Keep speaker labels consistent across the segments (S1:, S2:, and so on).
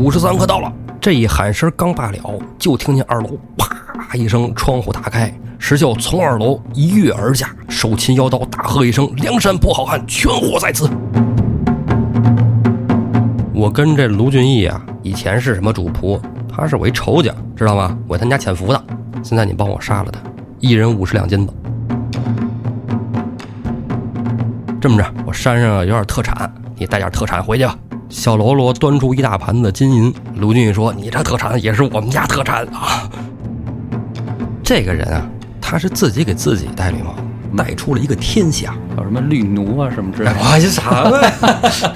S1: 五十三可到了。这一喊声刚罢了，就听见二楼啪一声，窗户打开，石秀从二楼一跃而下，手擒腰刀，大喝一声：“梁山泊好汉，全活在此！”我跟这卢俊义啊，以前是什么主仆？他是我一仇家，知道吗？我他家潜伏的。现在你帮我杀了他，一人五十两金子。这么着，我山上有点特产，你带点特产回去吧。小喽啰端出一大盘子金银，卢俊义说：“你这特产也是我们家特产啊。”这个人啊，他是自己给自己戴绿帽，戴出了一个天下，
S2: 叫什么绿奴啊什么之类的。
S1: 我这啥呀？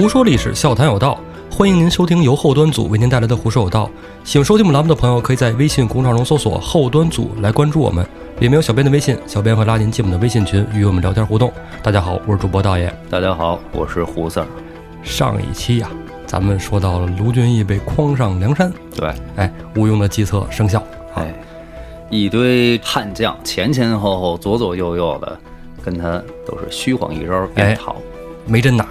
S1: 胡说历史，笑谈有道，欢迎您收听由后端组为您带来的《胡说有道》。喜欢收听我们栏目的朋友，可以在微信公众号中搜索“后端组”来关注我们。里面有小编的微信，小编会拉您进我们的微信群，与我们聊天互动。大家好，我是主播道爷。
S2: 大家好，我是胡 Sir。
S1: 上一期呀，咱们说到了卢俊义被诓上梁山，
S2: 对，
S1: 哎，吴用的计策生效，
S2: 哎，一堆悍将前前后后、左左右右的跟他都是虚晃一招便逃，
S1: 没真打。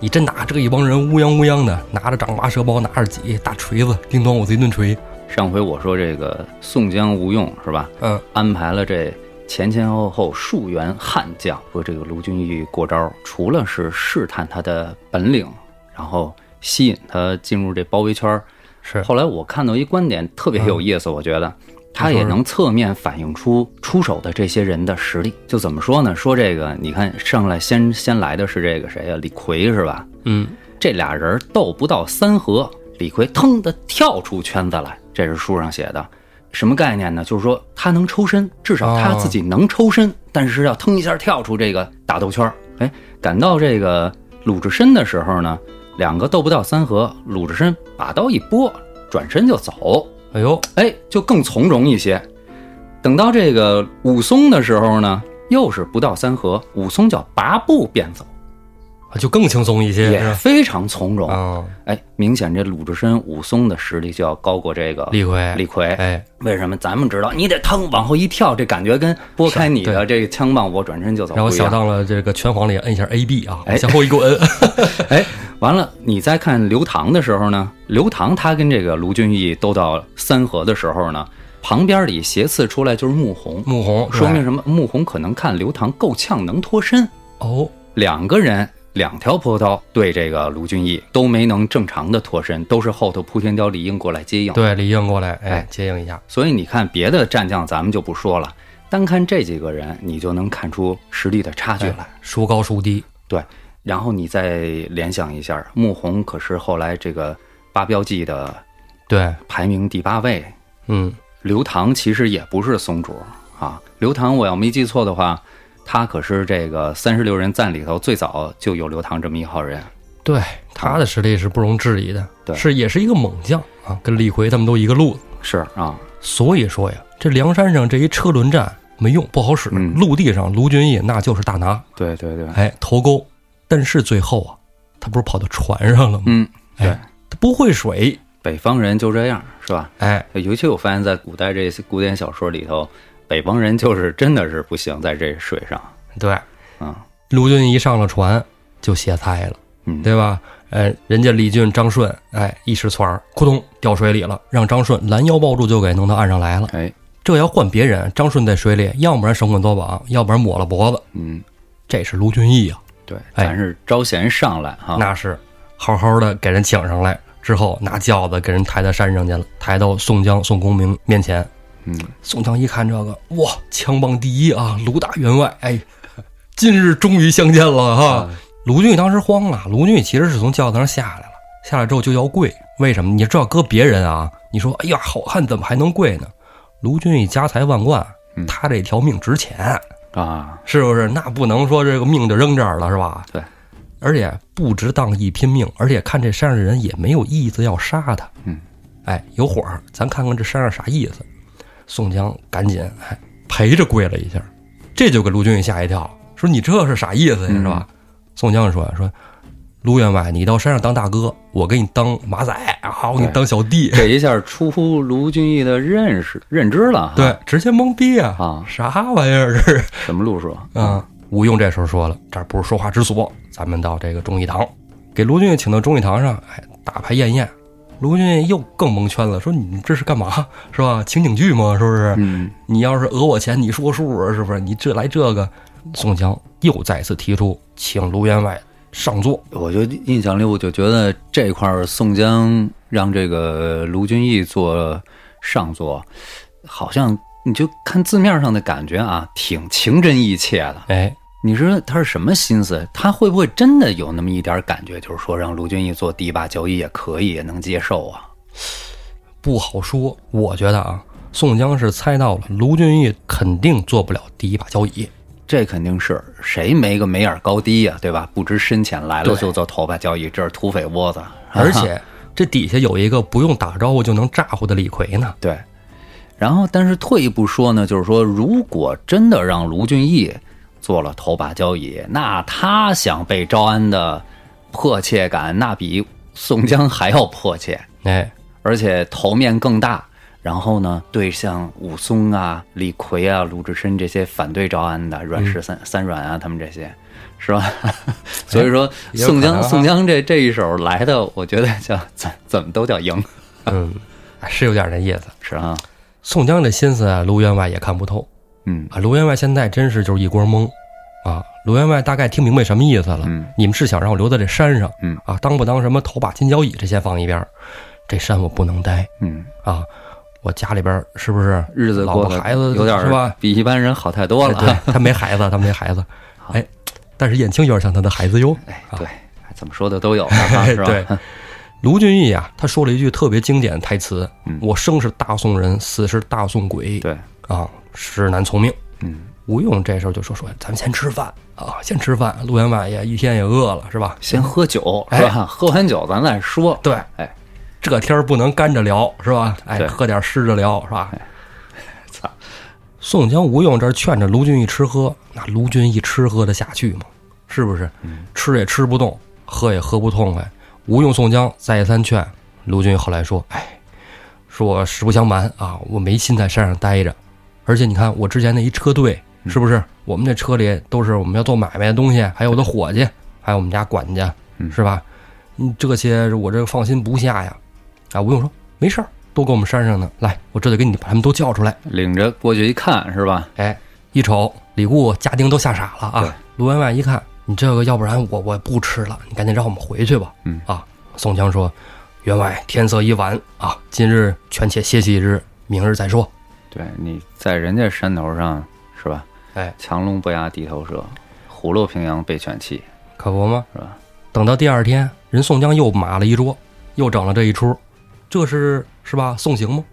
S1: 你真打这一帮人乌泱乌泱的，拿着丈八蛇包，拿着戟大锤子，叮咚我这一顿锤。
S2: 上回我说这个宋江吴用是吧？
S1: 嗯，
S2: 安排了这前前后后数员悍将，和这个卢俊义过招，除了是试探他的本领，然后吸引他进入这包围圈
S1: 是。
S2: 后来我看到一观点特别有意思，我觉得。他也能侧面反映出出手的这些人的实力。就怎么说呢？说这个，你看上来先先来的是这个谁呀？李逵是吧？
S1: 嗯，
S2: 这俩人斗不到三合，李逵腾的跳出圈子来，这是书上写的。什么概念呢？就是说他能抽身，至少他自己能抽身，但是要腾一下跳出这个打斗圈。哎，赶到这个鲁智深的时候呢，两个斗不到三合，鲁智深把刀一拨，转身就走。
S1: 哎呦，
S2: 哎，就更从容一些。等到这个武松的时候呢，又是不到三合，武松叫拔步便走，
S1: 就更轻松一些，
S2: 也非常从容
S1: 啊。
S2: 哎，明显这鲁智深、武松的实力就要高过这个
S1: 李逵。
S2: 李逵，
S1: 哎，
S2: 为什么？咱们知道，你得腾往后一跳，这感觉跟拨开你的这个枪棒，我转身就走。
S1: 然后想到了这个拳皇里摁一下 A B 啊，
S2: 哎，
S1: 向后一滚，
S2: 哎。完了，你再看刘唐的时候呢？刘唐他跟这个卢俊义斗到三合的时候呢，旁边里斜刺出来就是穆弘。
S1: 穆弘
S2: 说明什么？穆弘可能看刘唐够呛，能脱身。
S1: 哦，
S2: 两个人两条朴刀对这个卢俊义都没能正常的脱身，都是后头扑天雕李应过来接应。
S1: 对，李应过来，哎，接应一下。
S2: 所以你看别的战将咱们就不说了，单看这几个人，你就能看出实力的差距来，
S1: 孰高孰低。
S2: 对。然后你再联想一下，穆弘可是后来这个八标记的，
S1: 对，
S2: 排名第八位。
S1: 嗯，
S2: 刘唐其实也不是松主啊。刘唐我要没记错的话，他可是这个三十六人赞里头最早就有刘唐这么一号人。
S1: 对，他的实力是不容置疑的，
S2: 对，
S1: 是也是一个猛将啊，跟李逵他们都一个路子。
S2: 是啊，
S1: 所以说呀，这梁山上这一车轮战没用，不好使。陆地上卢俊义那就是大拿。
S2: 对对对，
S1: 哎，头钩。但是最后啊，他不是跑到船上了吗？
S2: 嗯，对，
S1: 他不会水。
S2: 北方人就这样，是吧？
S1: 哎，
S2: 尤其我发现，在古代这些古典小说里头，北方人就是真的是不行，在这水上。
S1: 对，
S2: 嗯，
S1: 卢俊义上了船就歇菜了，
S2: 嗯，
S1: 对吧？哎，人家李俊、张顺，哎，一时窜儿，扑通掉水里了，让张顺拦腰抱住，就给弄到岸上来了。
S2: 哎，
S1: 这要换别人，张顺在水里，要不然生滚多绑，要不然抹了脖子。
S2: 嗯，
S1: 这是卢俊义啊。
S2: 对，咱是招贤上来哈，
S1: 那是好好的给人请上来之后，拿轿子给人抬到山上去了，抬到宋江、宋公明面前。
S2: 嗯，
S1: 宋江一看这个，哇，枪棒第一啊，卢大员外，哎，今日终于相见了哈。卢俊义当时慌了，卢俊义其实是从轿子上下来了，下来之后就要跪，为什么？你知道搁别人啊，你说，哎呀，好汉怎么还能跪呢？卢俊义家财万贯，他这条命值钱。
S2: 啊，
S1: 是不是？那不能说这个命就扔这儿了，是吧？
S2: 对，
S1: 而且不值当一拼命，而且看这山上的人也没有意思要杀他。
S2: 嗯，
S1: 哎，有火，咱看看这山上啥意思。宋江赶紧哎陪着跪了一下，这就给卢俊义吓一跳，说你这是啥意思呀？是吧？宋江说说，卢员外，你到山上当大哥，我给你当马仔啊，我给你当小弟。
S2: 这一下出乎卢俊义的认识认知了，
S1: 对，直接懵逼啊！
S2: 啊，
S1: 啥玩意儿这是？
S2: 什么路数
S1: 啊？吴用这时候说了，这儿不是说话之所，咱们到这个忠义堂，给卢俊义请到忠义堂上，哎，大排宴宴。卢俊义又更蒙圈了，说你们这是干嘛？是吧？情景剧吗？是不是？
S2: 嗯，
S1: 你要是讹我钱，你说数啊？是不是？你这来这个，宋江又再次提出请卢员外。上座，
S2: 我就印象里，我就觉得这块儿宋江让这个卢俊义坐上座，好像你就看字面上的感觉啊，挺情真意切的。
S1: 哎，
S2: 你说他是什么心思？他会不会真的有那么一点感觉，就是说让卢俊义坐第一把交椅也可以，也能接受啊？
S1: 不好说。我觉得啊，宋江是猜到了卢俊义肯定坐不了第一把交椅。
S2: 这肯定是谁没个眉眼高低呀，对吧？不知深浅，来了就做头把交椅，这是土匪窝子。
S1: 而且这底下有一个不用打招呼就能咋呼的李逵呢。
S2: 对。然后，但是退一步说呢，就是说，如果真的让卢俊义做了头把交椅，那他想被招安的迫切感，那比宋江还要迫切。
S1: 哎，
S2: 而且头面更大。然后呢，对像武松啊、李逵啊、鲁智深这些反对招安的阮氏三三阮啊，他们这些，是吧？所以说宋江宋江这这一手来的，我觉得叫怎怎么都叫赢。
S1: 嗯，是有点那意思，
S2: 是啊。
S1: 宋江这心思啊，卢员外也看不透。
S2: 嗯
S1: 啊，卢员外现在真是就是一锅懵啊。卢员外大概听明白什么意思了。
S2: 嗯，
S1: 你们是想让我留在这山上？
S2: 嗯
S1: 啊，当不当什么头把金交椅，这些放一边这山我不能待。
S2: 嗯
S1: 啊。我家里边是不是
S2: 日子过
S1: 得孩子
S2: 有点
S1: 是吧？
S2: 比一般人好太多了。
S1: 对，他没孩子，他没孩子。哎，但是燕青有点像他的孩子哟。
S2: 哎，对，怎么说的都有，是吧？
S1: 对，卢俊义啊，他说了一句特别经典的台词：“我生是大宋人，死是大宋鬼。”
S2: 对
S1: 啊，实难从命。
S2: 嗯，
S1: 吴用这时候就说：“说咱们先吃饭啊，先吃饭。陆员外也一天也饿了，是吧？
S2: 先喝酒，是吧？喝完酒咱再说。
S1: 对，
S2: 哎。”
S1: 这天儿不能干着聊，是吧？哎，喝点湿着聊，是吧？
S2: 操！
S1: 宋江、吴用这劝着卢俊义吃喝，那卢俊义吃喝的下去吗？是不是？吃也吃不动，喝也喝不痛快。吴用、宋江再三劝卢俊义，后来说：“哎，说我实不相瞒啊，我没心在山上待着，而且你看我之前那一车队，是不是？我们这车里都是我们要做买卖的东西，还有我的伙计，还有我们家管家，是吧？嗯，这些我这放心不下呀。”啊，吴用说：“没事儿，都搁我们山上呢。来，我这就给你把他们都叫出来，
S2: 领着过去一看，是吧？
S1: 哎，一瞅，李固家丁都吓傻了啊！卢员外一看，你这个，要不然我我不吃了，你赶紧让我们回去吧。
S2: 嗯
S1: 啊，宋江说：‘员外，天色已晚啊，今日权且歇息一日，明日再说。’
S2: 对，你在人家山头上是吧？
S1: 哎，
S2: 强龙不压地头蛇，虎落平阳被犬欺，
S1: 可不吗？
S2: 是吧？
S1: 等到第二天，人宋江又码了一桌，又整了这一出。”这是是吧？送行吗？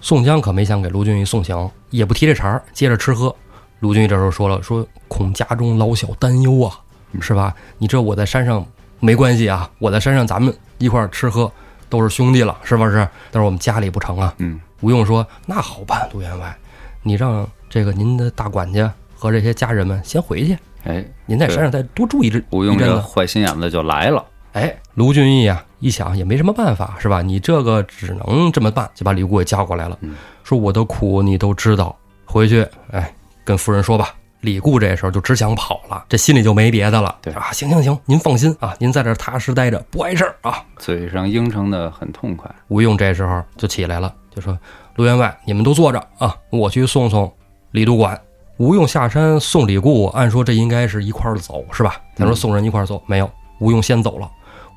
S1: 宋江可没想给卢俊义送行，也不提这茬儿，接着吃喝。卢俊义这时候说了：“说恐家中老小担忧啊，是吧？你这我在山上没关系啊，我在山上咱们一块儿吃喝，都是兄弟了，是不是？但是我们家里不成啊。”
S2: 嗯，
S1: 吴用说：“那好办，卢员外，你让这个您的大管家和这些家人们先回去，
S2: 哎，
S1: 您在山上再多住一阵。”
S2: 吴用这坏心眼子就来了。
S1: 哎，卢俊义啊，一想也没什么办法，是吧？你这个只能这么办，就把李固给叫过来了，说我的苦你都知道，回去哎跟夫人说吧。李固这时候就只想跑了，这心里就没别的了。
S2: 对
S1: 啊，行行行，您放心啊，您在这踏实待着，不碍事儿啊。
S2: 嘴上应承的很痛快。
S1: 吴用这时候就起来了，就说：“卢员外，你们都坐着啊，我去送送李督管。”吴用下山送李固，按说这应该是一块儿走，是吧？咱说送人一块儿走，没有，吴用先走了。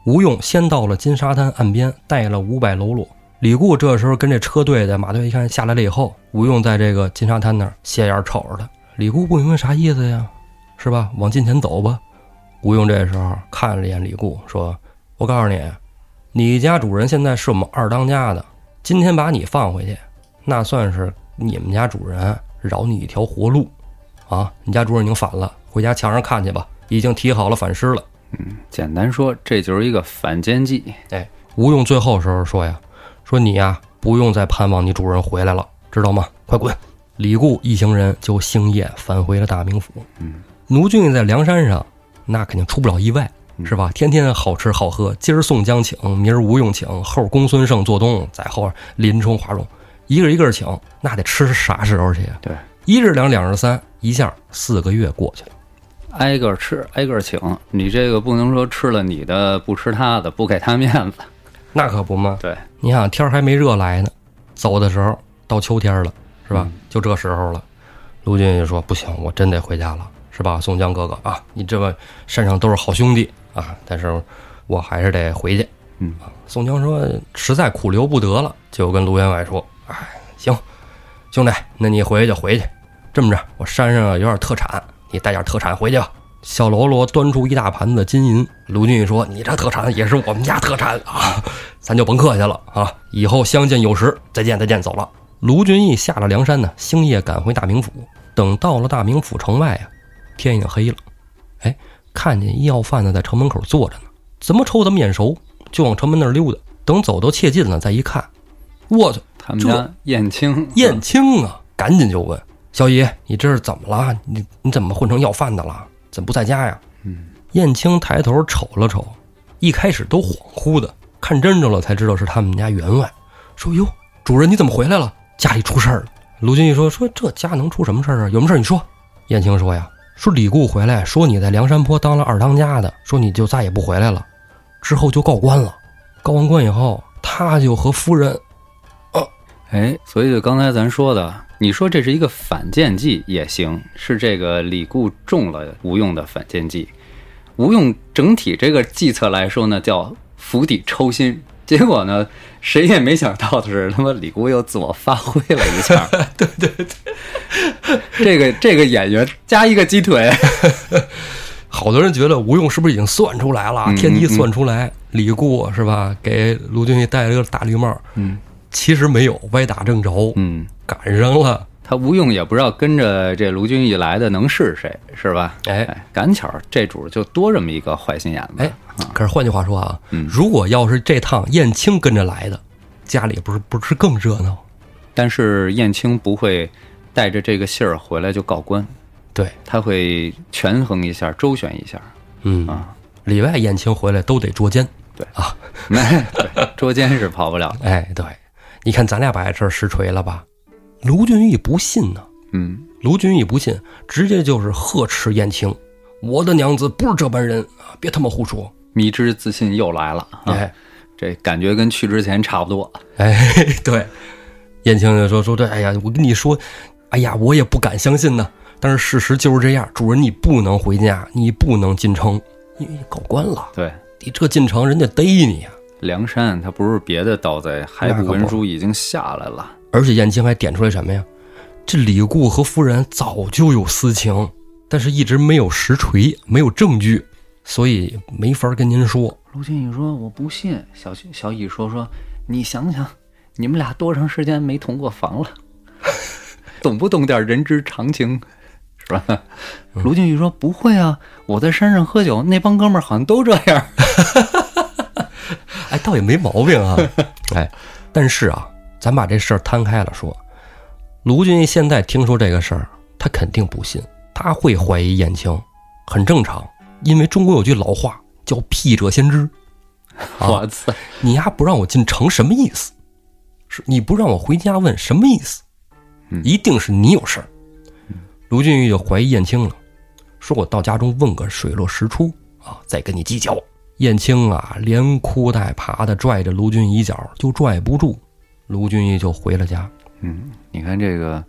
S1: 吴用先到了金沙滩岸边，带了五百喽啰。李固这时候跟这车队的马队一看下来了以后，吴用在这个金沙滩那儿斜眼瞅着他。李固不明白啥意思呀，是吧？往近前走吧。吴用这时候看了一眼李固，说：“我告诉你，你家主人现在是我们二当家的，今天把你放回去，那算是你们家主人饶你一条活路，啊！你家主人已经反了，回家墙上看去吧，已经提好了反诗了。”
S2: 嗯，简单说，这就是一个反间计。
S1: 哎，吴用最后时候说呀：“说你呀，不用再盼望你主人回来了，知道吗？快滚！”李固一行人就星夜返回了大名府。
S2: 嗯，
S1: 卢俊义在梁山上，那肯定出不了意外。是吧？天天好吃好喝，今儿宋江请，明儿吴用请，后儿公孙胜做东，在后儿林冲、华容，一个一个请，那得吃啥时候去呀？
S2: 对，
S1: 一日两，两日三，一下四个月过去了。
S2: 挨个吃，挨个请，你这个不能说吃了你的不吃他的，不给他面子。
S1: 那可不嘛。
S2: 对，
S1: 你想天儿还没热来呢，走的时候到秋天了，是吧？就这时候了。卢俊义说：“不行，我真得回家了，是吧？宋江哥哥啊，你这么山上都是好兄弟啊，但是我还是得回去。”
S2: 嗯
S1: 啊，宋江说：“实在苦留不得了，就跟卢员外说：‘哎，行，兄弟，那你回去就回去。这么着，我山上有点特产，你带点特产回去吧。’小喽啰端出一大盘子金银，卢俊义说：‘你这特产也是我们家特产啊，咱就甭客气了啊，以后相见有时，再见再见，走了。’卢俊义下了梁山呢，星夜赶回大名府。等到了大名府城外啊，天已经黑了。哎，看见医药贩子在城门口坐着呢，怎么瞅怎么眼熟，就往城门那儿溜达。等走到切近了，再一看，我操，
S2: 他们家燕青，
S1: 燕青啊！赶紧就问小姨：“你这是怎么了？你你怎么混成要饭的了？怎么不在家呀？”
S2: 嗯，
S1: 燕青抬头瞅了瞅，一开始都恍惚的，看真着了才知道是他们家员外，说：“哟，主人你怎么回来了？家里出事儿了。”卢俊义说：“说这家能出什么事儿啊？有什么事儿你说。”燕青说：“呀，说李固回来，说你在梁山坡当了二当家的，说你就再也不回来了，之后就告官了。告完官以后，他就和夫人，
S2: 哎，所以就刚才咱说的，你说这是一个反间计也行，是这个李固中了吴用的反间计。吴用整体这个计策来说呢，叫釜底抽薪。结果呢，谁也没想到的是，他妈李固又自我发挥了一下。
S1: 对对对，
S2: 这个这个演员加一个鸡腿，
S1: 好多人觉得吴用是不是已经算出来了？
S2: 嗯
S1: 天机算出来，李固是吧？给卢俊义戴了个大绿帽，
S2: 嗯
S1: 其实没有，歪打正着，
S2: 嗯，
S1: 赶上了。
S2: 他吴用也不知道跟着这卢俊义来的能是谁，是吧？
S1: 哎
S2: 哎，赶巧这主就多这么一个坏心眼子。
S1: 哎，可是换句话说啊，
S2: 嗯
S1: 如果要是这趟燕青跟着来的，家里不是不是更热闹？
S2: 但是燕青不会带着这个信儿回来就告官，
S1: 对，
S2: 他会权衡一下、周旋一下
S1: 嗯，
S2: 啊。
S1: 里外燕青回来都得捉奸。
S2: 对
S1: 啊，
S2: 没对捉奸是跑不了的。
S1: 哎，对，你看咱俩把这事儿实锤了吧？卢俊义不信呢，
S2: 嗯，
S1: 卢俊义不信，直接就是呵斥燕青：“我的娘子不是这般人啊，别他妈胡说
S2: 迷之自信又来了！”啊，
S1: 哎
S2: 这感觉跟去之前差不多。
S1: 哎，对，燕青就说说对，哎呀，我跟你说，哎呀，我也不敢相信呢，但是事实就是这样。主人，你不能回家，你不能进城，你你告官了，
S2: 对，
S1: 你这进城人家逮你呀、
S2: 梁山他不是别的盗贼，海捕文书已经下来了。
S1: 而且燕青还点出来什么呀？这李固和夫人早就有私情，但是一直没有实锤，没有证据，所以没法跟您说。
S2: 卢俊义说：“我不信。”小小乙说：“说你想想，你们俩多长时间没同过房了，懂不懂点人之常情，是吧？”卢俊义说：“不会啊，我在山上喝酒，那帮哥们儿好像都这样。
S1: 哎，倒也没毛病啊。哎，但是啊，咱把这事儿摊开了说，卢俊义现在听说这个事儿，他肯定不信，他会怀疑燕青，很正常，因为中国有句老话叫“辟者先知 ”。啊
S2: 我操！
S1: 你丫不让我进城，什么意思？是你不让我回家问什么意思？
S2: 嗯
S1: 一定是你有事儿。卢俊义就怀疑燕青了，说我到家中问个水落石出啊，再跟你计较。燕青啊，连哭带爬的拽着卢俊义一脚，就拽不住，卢俊义就回了家。
S2: 嗯，你看这个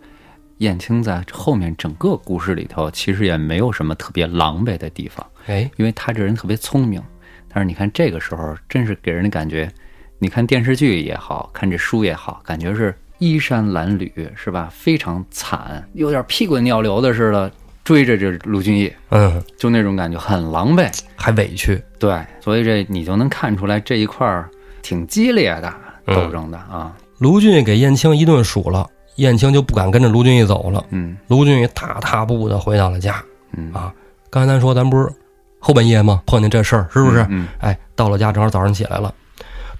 S2: 燕青在后面整个故事里头，其实也没有什么特别狼狈的地方，
S1: 哎，
S2: 因为他这人特别聪明。但是你看这个时候，真是给人的感觉，你看电视剧也好看这书也好，感觉是衣衫褴褛，是吧？非常惨，有点屁滚尿流的似的，追着这卢俊义，
S1: 嗯，
S2: 就那种感觉很狼狈。
S1: 还委屈。
S2: 对，所以这你就能看出来这一块儿挺激烈的
S1: 嗯
S2: 斗争的啊。
S1: 卢俊义给燕青一顿数了，燕青就不敢跟着卢俊义走了。
S2: 嗯
S1: 卢俊义大踏步的回到了家。
S2: 嗯
S1: 啊刚才咱说咱不是后半夜吗？碰见这事儿是不是？
S2: 嗯
S1: 哎，到了家正好早上起来了，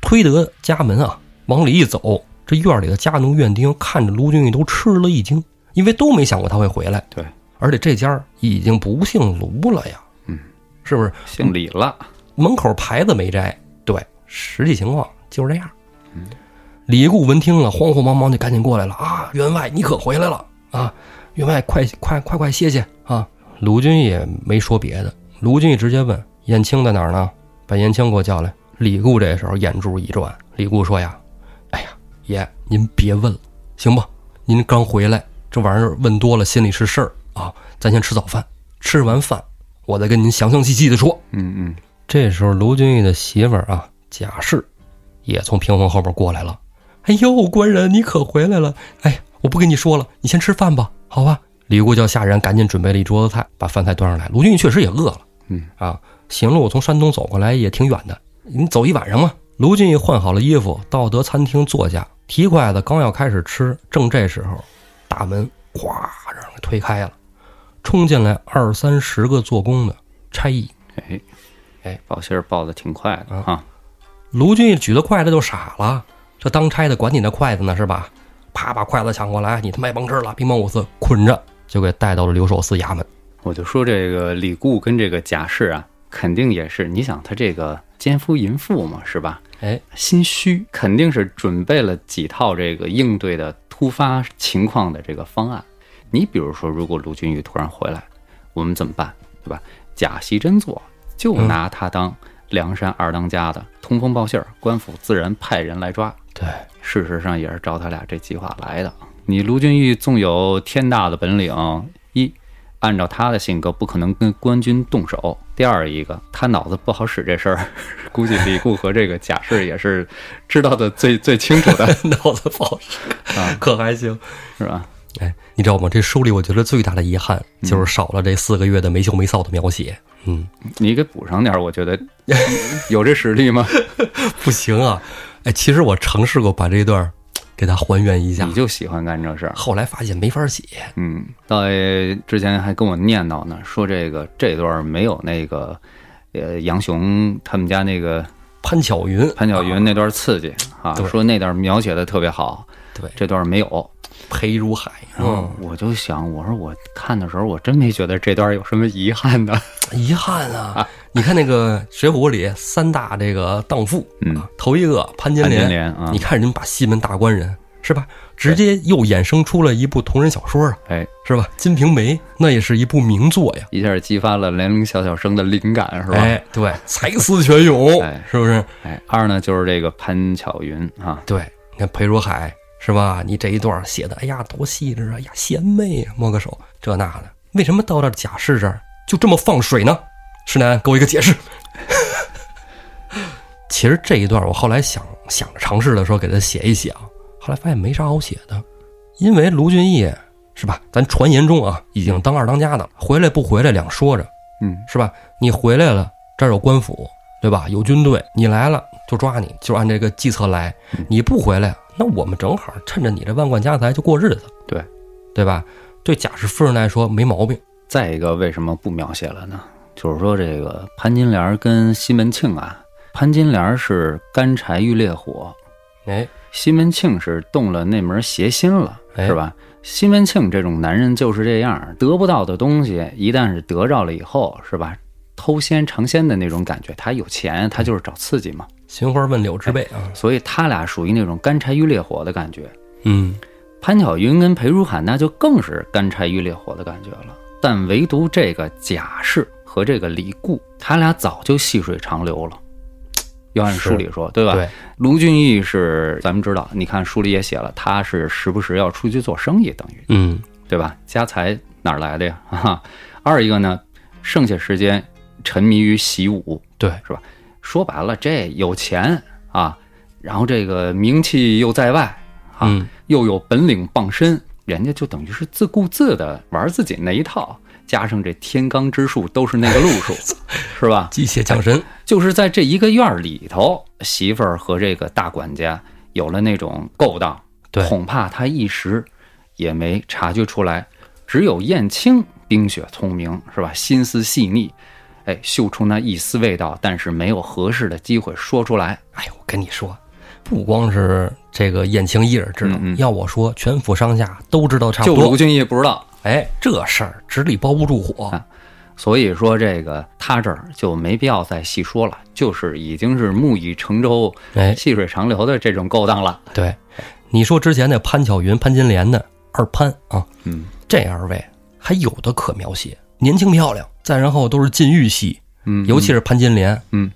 S1: 推得家门啊，往里一走，这院里的家奴院丁看着卢俊义都吃了一惊，因为都没想过他会回来。
S2: 对，
S1: 而且这家已经不姓卢了呀，
S2: 嗯，
S1: 是不是？
S2: 姓李了。
S1: 门口牌子没摘。对，实际情况就是这样。李固闻听了，慌慌忙忙就赶紧过来了啊！员外，你可回来了啊！员外，快快快快歇歇啊！卢俊也没说别的，卢俊义直接问燕青在哪儿呢？把燕青给我叫来。李固这时候眼珠一转，李固说呀：“哎呀，爷您别问了，行不？您刚回来，这玩意儿问多了心里是事儿啊。咱先吃早饭，吃完饭我再跟您详详细细的说。”
S2: 嗯嗯，
S1: 这时候卢俊义的媳妇儿啊贾氏也从屏风后边过来了。哎呦，官人你可回来了！哎，我不跟你说了，你先吃饭吧，好吧？李固叫下人赶紧准备了一桌子菜，把饭菜端上来。卢俊义确实也饿了，
S2: 嗯
S1: 啊，行路从山东走过来也挺远的，你走一晚上嘛。卢俊义换好了衣服，到得餐厅坐下，提筷子刚要开始吃，正这时候，大门咵让人给推开了，冲进来二三十个做工的差役。
S2: 哎
S1: 哎，
S2: 报信儿报的挺快的啊。
S1: 卢俊义举着筷子就傻了，这当差的管你那筷子呢是吧？啪把筷子抢过来，你他妈也甭吃了，兵乓五四捆着就给带到了留守司衙门。
S2: 我就说这个李固跟这个贾氏啊，肯定也是，你想他这个奸夫淫妇嘛，是吧？
S1: 哎，
S2: 心虚，肯定是准备了几套这个应对的突发情况的这个方案。你比如说，如果卢俊义突然回来，我们怎么办，对吧？假戏真做，就拿他当梁山二当家的，通风报信儿，官府自然派人来抓。
S1: 对，
S2: 事实上也是照他俩这计划来的。你卢俊义纵有天大的本领，一按照他的性格，不可能跟官军动手；第二一个，他脑子不好使这事儿，估计李固和这个贾氏也是知道的最最清楚的，
S1: 脑子不好使
S2: 啊，
S1: 可还行。
S2: 是吧？
S1: 哎，你知道吗？这书里我觉得最大的遗憾就是少了这四个月的没羞没臊的描写。嗯，
S2: 你给补上点儿，我觉得有这实力吗？
S1: 不行啊。哎，其实我尝试过把这段儿给它还原一下
S2: 你，就喜欢干这事儿。
S1: 后来发现没法写。
S2: 嗯，大爷之前还跟我念叨呢，说这个这段没有那个，呃，杨雄他们家那个
S1: 潘巧云，
S2: 潘巧云那段刺激啊，
S1: 对
S2: 说那段描写的特别好，
S1: 对
S2: 这段没有。
S1: 裴如海，嗯，
S2: 我就想，我说我看的时候，我真没觉得这段有什么遗憾的。
S1: 遗憾啊！你看那个《水浒》里三大这个荡妇，
S2: 嗯。
S1: 啊，头一个潘金莲，
S2: 啊。
S1: 你看人把西门大官人是吧，直接又衍生出了一部同人小说啊，
S2: 哎，
S1: 是吧？《金瓶梅》那也是一部名作呀，
S2: 一下激发了年龄小小生的灵感，是吧？
S1: 哎，对，才思泉涌，
S2: 哎。
S1: 是不是？
S2: 哎，二呢就是这个潘巧云啊，
S1: 对，你看裴如海是吧？你这一段写的，哎呀，多细致啊！哎呀，贤妹啊，摸个手，这那的，为什么到这贾氏这儿就这么放水呢？石南，给我一个解释。其实这一段我后来想想着尝试的时候给他写一写啊，后来发现没啥好写的，因为卢俊义是吧？咱传言中啊，已经当二当家的了，回来不回来两说着，
S2: 嗯，
S1: 是吧？你回来了，这儿有官府，对吧？有军队，你来了就抓你，就按这个计策来。你不回来，那我们正好趁着你这万贯家财就过日子，
S2: 对，
S1: 对吧？对贾氏夫人来说没毛病。
S2: 再一个，为什么不描写了呢？就是说，这个潘金莲跟西门庆啊，潘金莲是干柴遇烈火，
S1: 哎，
S2: 西门庆是动了那门邪心了，
S1: 哎
S2: 是吧？西门庆这种男人就是这样，得不到的东西，一旦是得着了以后，是吧？偷仙尝仙的那种感觉，他有钱，他就是找刺激嘛，
S1: 寻花问柳之辈啊。
S2: 所以他俩属于那种干柴遇烈火的感觉。
S1: 嗯，
S2: 潘巧云跟裴如海那就更是干柴遇烈火的感觉了。但唯独这个贾氏和这个李固，他俩早就细水长流了。要按书里说，对吧？
S1: 对，
S2: 卢俊义是咱们知道，你看书里也写了，他是时不时要出去做生意，等于
S1: 嗯，
S2: 对吧？家财哪儿来的呀？哈。二一个呢，剩下时间沉迷于习武，
S1: 对，
S2: 是吧？说白了，这有钱啊，然后这个名气又在外啊，
S1: 嗯
S2: 又有本领傍身，人家就等于是自顾自的玩自己那一套，加上这天罡之术都是那个路数，是吧？
S1: 机械降神。
S2: 就是在这一个院儿里头，媳妇儿和这个大管家有了那种勾当，
S1: 对
S2: 恐怕他一时也没察觉出来。只有燕青冰雪聪明，是吧？心思细腻，哎，嗅出那一丝味道，但是没有合适的机会说出来。
S1: 哎，我跟你说，不光是这个燕青一人知道，
S2: 嗯嗯
S1: 要我说，全府上下都知道差不多。
S2: 就卢俊义不知道，
S1: 哎，这事儿纸里包不住火。
S2: 啊所以说这个他这儿就没必要再细说了，就是已经是木已成舟、
S1: 哎，
S2: 细水长流的这种勾当了。
S1: 对，你说之前那潘巧云、潘金莲的二潘啊，
S2: 嗯
S1: 这二位还有的可描写，年轻漂亮，再然后都是禁欲系，
S2: 嗯，
S1: 尤其是潘金莲，
S2: 嗯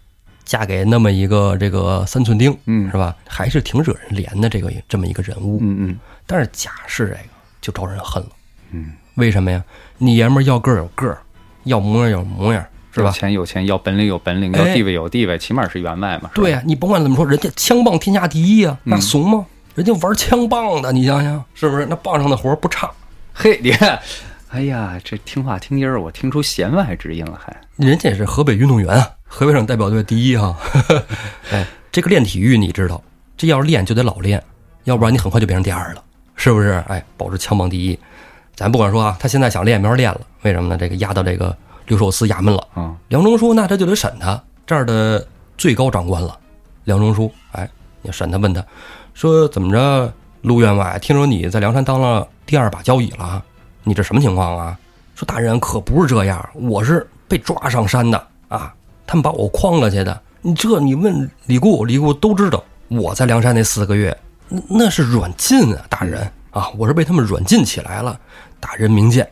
S1: 嫁给那么一个这个三寸丁，
S2: 嗯
S1: 是吧？还是挺惹人怜的这个这么一个人物。
S2: 嗯嗯
S1: 但是贾氏这个就招人恨了，
S2: 嗯，
S1: 为什么呀？你爷们儿要个儿有个儿，要模样有模样，是
S2: 有
S1: 吧？
S2: 钱有钱，要本领有本领，
S1: 哎
S2: 要地位有地位，起码是员外嘛。
S1: 对呀、你甭管怎么说，人家枪棒天下第一啊，那
S2: 嗯
S1: 怂吗？人家玩枪棒的，你想想是不是？那棒上的活儿不差，
S2: 嘿，你看，哎呀，这听话听音儿，我听出弦外之音了，还。
S1: 人家也是河北运动员啊，河北省代表队第一哈、哎，这个练体育你知道，这要是练就得老练，要不然你很快就变成第二了，是不是？哎，保持枪棒第一。咱不管说啊，他现在想练没法练了，为什么呢？这个压到这个刘寿司衙门了。
S2: 嗯
S1: 梁中书那这就得审他这儿的最高长官了。梁中书，哎，你审他问他，说怎么着？陆员外，听说你在梁山当了第二把交椅了，你这什么情况啊？说大人可不是这样，我是被抓上山的啊，他们把我诓了去的。你这你问李固，李固都知道我在梁山那四个月，那那是软禁啊，大人啊，我是被他们软禁起来了。大人明鉴。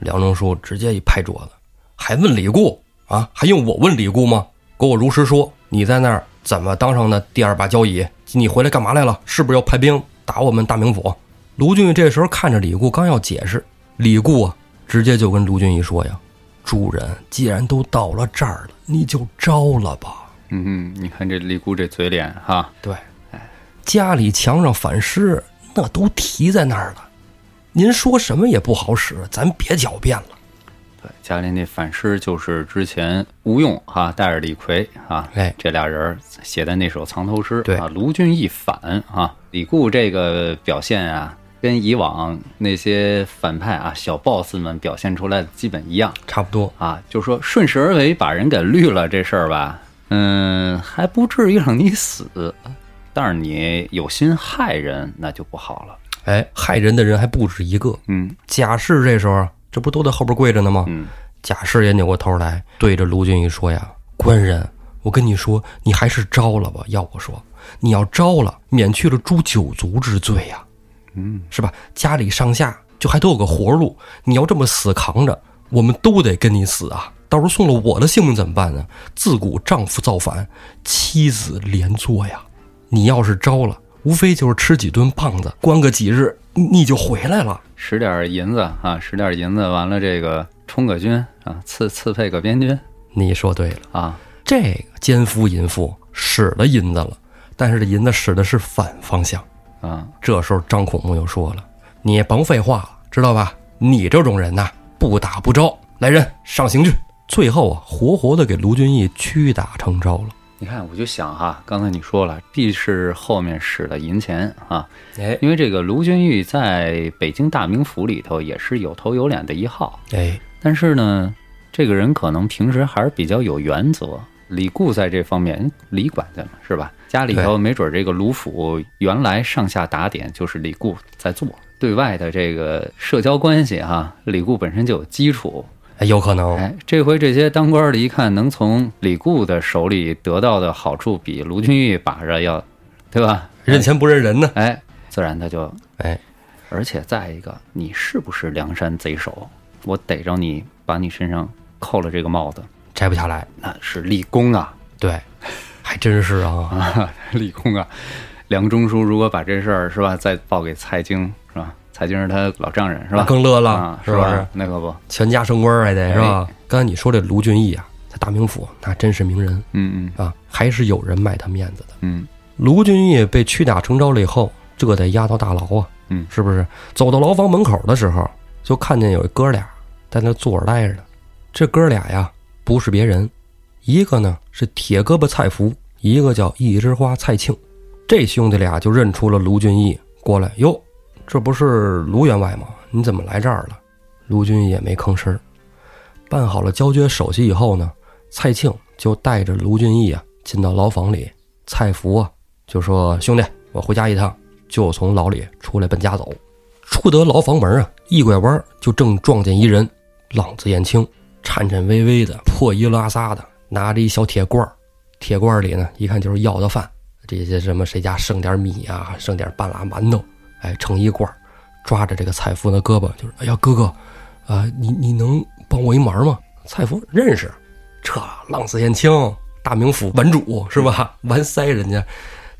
S1: 梁中书直接一拍桌子，还问李固啊？还用我问李固吗？给我如实说，你在那儿怎么当上的第二把交椅？你回来干嘛来了？是不是要派兵打我们大名府？卢俊义这时候看着李固，刚要解释，李固啊，直接就跟卢俊义说呀：“主人，既然都到了这儿了，你就招了吧。
S2: 嗯嗯，你看这李固这嘴脸哈，
S1: 对，家里墙上反诗那都提在那儿了，您说什么也不好使，咱别狡辩了。
S2: 对，家里那反诗就是之前吴用哈带着李逵啊，
S1: 哎。
S2: 这俩人写的那首藏头诗，
S1: 对。
S2: 啊，卢俊义反啊，李固这个表现啊，跟以往那些反派啊小 boss 们表现出来的基本一样
S1: 差不多，
S2: 啊，就是说顺势而为把人给绿了这事儿吧，嗯，还不至于让你死，但是你有心害人那就不好了，
S1: 哎，害人的人还不止一个。
S2: 嗯
S1: 贾氏这时候这不都在后边跪着呢吗？
S2: 嗯
S1: 贾氏也扭过头来，对着卢俊义说呀：“官人，我跟你说，你还是招了吧。要我说，你要招了，免去了诛九族之罪呀，
S2: 嗯，
S1: 是吧？家里上下就还都有个活路，你要这么死扛着，我们都得跟你死啊！到时候送了我的性命怎么办呢？自古丈夫造反，妻子连坐呀。你要是招了，无非就是吃几顿棒子，关个几日，你你就回来了。”
S2: 使点银子啊，使点银子，完了这个充个军啊，赐赐配个边军
S1: 你说对了。
S2: 啊，
S1: 这个奸夫淫妇使了银子了，但是这银子使的是反方向。
S2: 啊，
S1: 这时候张孔目又说了：“你也甭废话了，知道吧？你这种人呐，不打不招，来人上刑具。”最后啊，活活的给卢俊义屈打成招了。
S2: 你看，我就想哈，刚才你说了，必是后面使了银钱啊，
S1: 哎
S2: 因为这个卢俊义在北京大名府里头也是有头有脸的一号，
S1: 哎，
S2: 但是呢，这个人可能平时还是比较有原则。李固在这方面，李管家嘛，是吧？家里头没准这个卢府原来上下打点就是李固在做，对外的这个社交关系哈、李固本身就有基础。
S1: 哎有可能。
S2: 哎，这回这些当官的一看，能从李固的手里得到的好处比卢俊义把着要，对吧？
S1: 认钱不认人呢。
S2: 哎，自然他就
S1: 哎，
S2: 而且再一个，你是不是梁山贼首？我逮着你，把你身上扣了这个帽子，
S1: 摘不下来。
S2: 那是立功啊！
S1: 对，还真是啊。
S2: 啊，立功啊！梁中书如果把这事儿是吧，再报给蔡京是吧？蔡京是他老丈人是吧？
S1: 更乐了
S2: 啊，
S1: 是不是
S2: 是吧？那可不，
S1: 全家升官还得是吧
S2: 哎？
S1: 刚才你说这卢俊义啊，在大名府那真是名人
S2: 嗯嗯
S1: 啊，还是有人卖他面子的。
S2: 嗯
S1: 卢俊义被屈打成招了以后，这得押到大牢啊，
S2: 嗯
S1: 是不是？走到牢房门口的时候，就看见有一哥俩在那坐着待着呢。这哥俩呀，不是别人，一个呢是铁胳膊蔡福，一个叫一枝花蔡庆。这兄弟俩就认出了卢俊义过来，哟，这不是卢员外吗？你怎么来这儿了？卢俊义也没吭声。办好了交接手续以后呢，蔡庆就带着卢俊义啊进到牢房里。蔡福啊就说：“兄弟，我回家一趟。”就从牢里出来奔家走。出得牢房门啊，一拐弯就正撞见一人，浪子燕青。颤颤巍巍的、破衣拉撒的，拿着一小铁罐儿，铁罐儿里呢，一看就是要的饭，这些什么谁家剩点米啊，剩点半拉馒头，哎，盛一罐儿，抓着这个蔡福的胳膊，就是哎呀，哥哥，啊、你你能帮我一忙吗？蔡福认识，这浪子燕青，大名府文主是吧？完塞人家，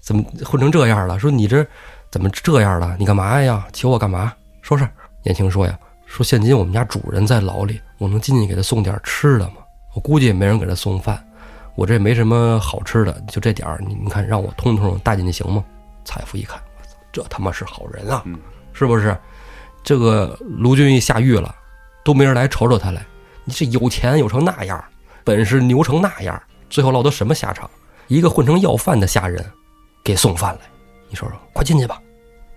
S1: 怎么混成这样了？说你这怎么这样了？你干嘛呀？求我干嘛？说事儿。燕青说呀，说现今我们家主人在牢里，我能进去给他送点吃的吗？我估计也没人给他送饭，我这没什么好吃的，就这点儿，你你看让我通通带进去行吗？蔡福一看，我操，这他妈是好人啊，
S2: 嗯
S1: 是不是？这个卢俊义下狱了，都没人来瞅瞅他来。你这有钱有成那样，本事牛成那样，最后落得什么下场？一个混成要饭的下人，给送饭来。你说说，快进去吧。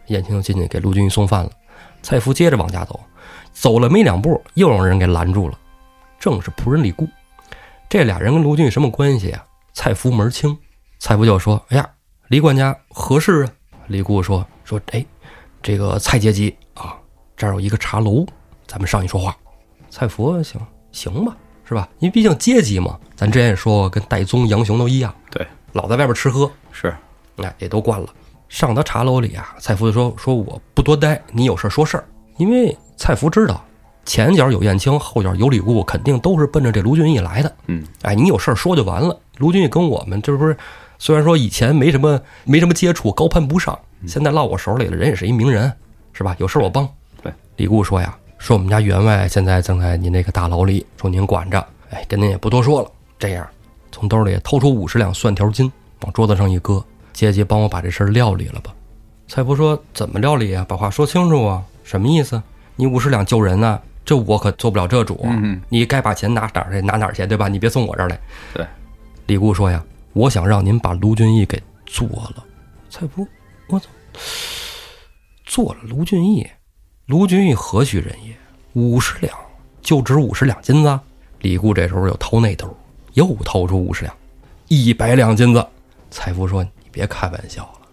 S1: 燕青进去给卢俊义送饭了。蔡福接着往家走，走了没两步，又让人给拦住了，正是仆人李固。这俩人跟卢俊义什么关系啊？蔡福门儿清。蔡福就说：“哎呀，李管家何事啊？”李固说：“说哎，这个蔡阶级啊，这儿有一个茶楼，咱们上去说话。”蔡福行行吧，是吧？因为毕竟阶级嘛，咱之前也说过，跟戴宗、杨雄都一样，
S2: 对，
S1: 老在外边吃喝，
S2: 是，
S1: 哎，也都惯了。上到茶楼里啊，蔡福就说：“说我不多待，你有事儿说事儿。”因为蔡福知道前脚有燕青，后脚有李固，肯定都是奔着这卢俊义来的。
S2: 嗯，
S1: 哎，你有事儿说就完了。卢俊义跟我们这不是，虽然说以前没什么没什么接触，高攀不上，现在落我手里了，人也是一名人，是吧？有事儿我帮。
S2: 对，
S1: 李固说呀，说我们家员外现在正在您那个大牢里，说您管着，哎，跟您也不多说了。这样，从兜里掏出五十两蒜条金，往桌子上一搁，阶级帮我把这事儿料理了吧。蔡福说：“怎么料理啊？把话说清楚啊！什么意思？你五十两救人呢、这我可做不了这主。啊
S2: 嗯
S1: 你该把钱拿哪儿去拿哪儿去，对吧？你别送我这儿来。”
S2: 对，
S1: 李固说呀：“我想让您把卢俊义给做了。”蔡福，我操，做了卢俊义，卢俊义何许人也？五十两，就值五十两金子。李固这时候又掏内兜，又掏出五十两，一百两金子。蔡福说：“你别开玩笑了，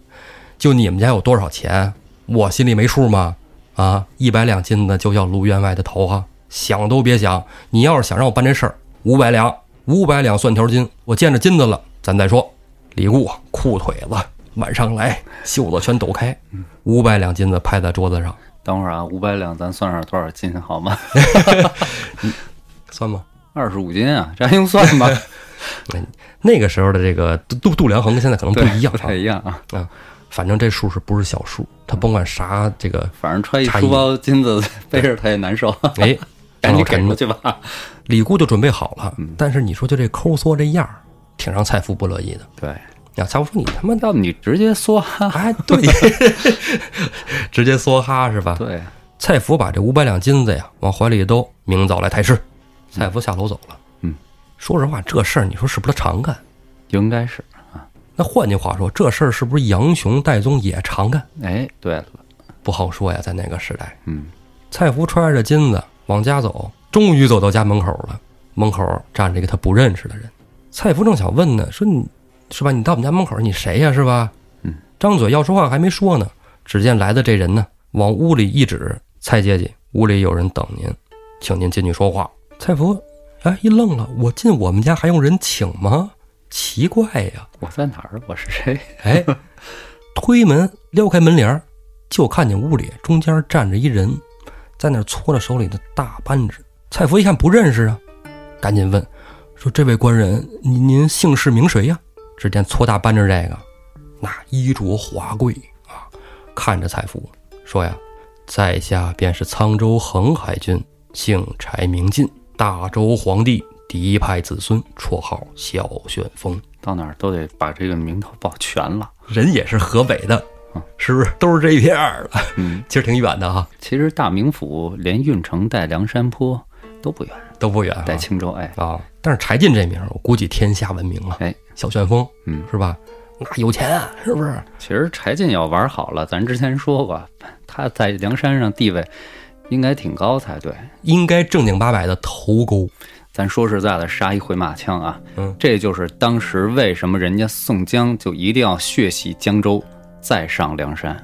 S1: 就你们家有多少钱，我心里没数吗？啊，一百两金子就要卢员外的头哈，想都别想。你要是想让我办这事儿，五百两，五百两算条金，我见着金子了，咱再说。”李固裤腿子往上来，袖子全抖开，五百两金子拍在桌子上，
S2: 等会儿啊，五百两咱算上多少斤好吗？
S1: 算吗？
S2: 二十五斤啊，这还用算吗？
S1: 那个时候的这个度度度量衡跟现在可能不，一样
S2: 不太一样啊。
S1: 啊，反正这数是不是小数？他甭管啥这个，
S2: 反正揣一书包金子背着他也难受，
S1: 哎，
S2: 赶紧给出去吧。
S1: 李固就准备好了，但是你说就这抠缩这样儿，挺让蔡福不乐意的。
S2: 对，
S1: 呀，蔡福说你他妈的，
S2: 要不你直接梭哈。
S1: 哎，对，直接梭哈是吧？
S2: 对，
S1: 蔡福把这五百两金子呀往怀里一兜，明早来抬尸。蔡福下楼走了。
S2: 嗯，
S1: 说实话，这事儿你说是不是他常干？
S2: 应该是。
S1: 那换句话说，这事儿是不是杨雄、戴宗也常干？
S2: 哎，对了，
S1: 不好说呀，在那个时代。
S2: 嗯，
S1: 蔡福揣着金子往家走，终于走到家门口了。门口站着一个他不认识的人。蔡福正想问呢，说你是吧？你到我们家门口，你谁呀？是吧？
S2: 嗯，
S1: 张嘴要说话还没说呢，只见来的这人呢，往屋里一指，蔡姐姐，屋里有人等您，请您进去说话。蔡福哎一愣了，我进我们家还用人请吗？奇怪呀！
S2: 我在哪儿？我是谁？
S1: 哎，推门撩开门帘儿，就看见屋里中间站着一人，在那搓着手里的大扳指。蔡福一看不认识啊，赶紧问说：“这位官人，您您姓氏名谁呀？”只见搓大扳指这个，那衣着华贵啊，看着蔡福说呀：“在下便是沧州横海郡，姓柴名进，大周皇帝第一派子孙，绰号小旋风。”
S2: 到哪儿都得把这个名头报全了。
S1: 人也是河北的，是不是都是这一片儿的？
S2: 嗯，
S1: 其实挺远的哈，
S2: 其实大名府连运城带梁山坡都不远，
S1: 都不远啊
S2: 带青州。哎，
S1: 啊。但是柴进这名儿，我估计天下闻名了。
S2: 哎，
S1: 小旋风
S2: 嗯，
S1: 是吧？那有钱啊，是不是？
S2: 其实柴进要玩好了，咱之前说过，他在梁山上地位应该挺高才对。
S1: 应该正经八百的头钩。
S2: 咱说实在的，杀一回马枪啊，
S1: 嗯，
S2: 这就是当时为什么人家宋江就一定要血洗江州，再上梁山。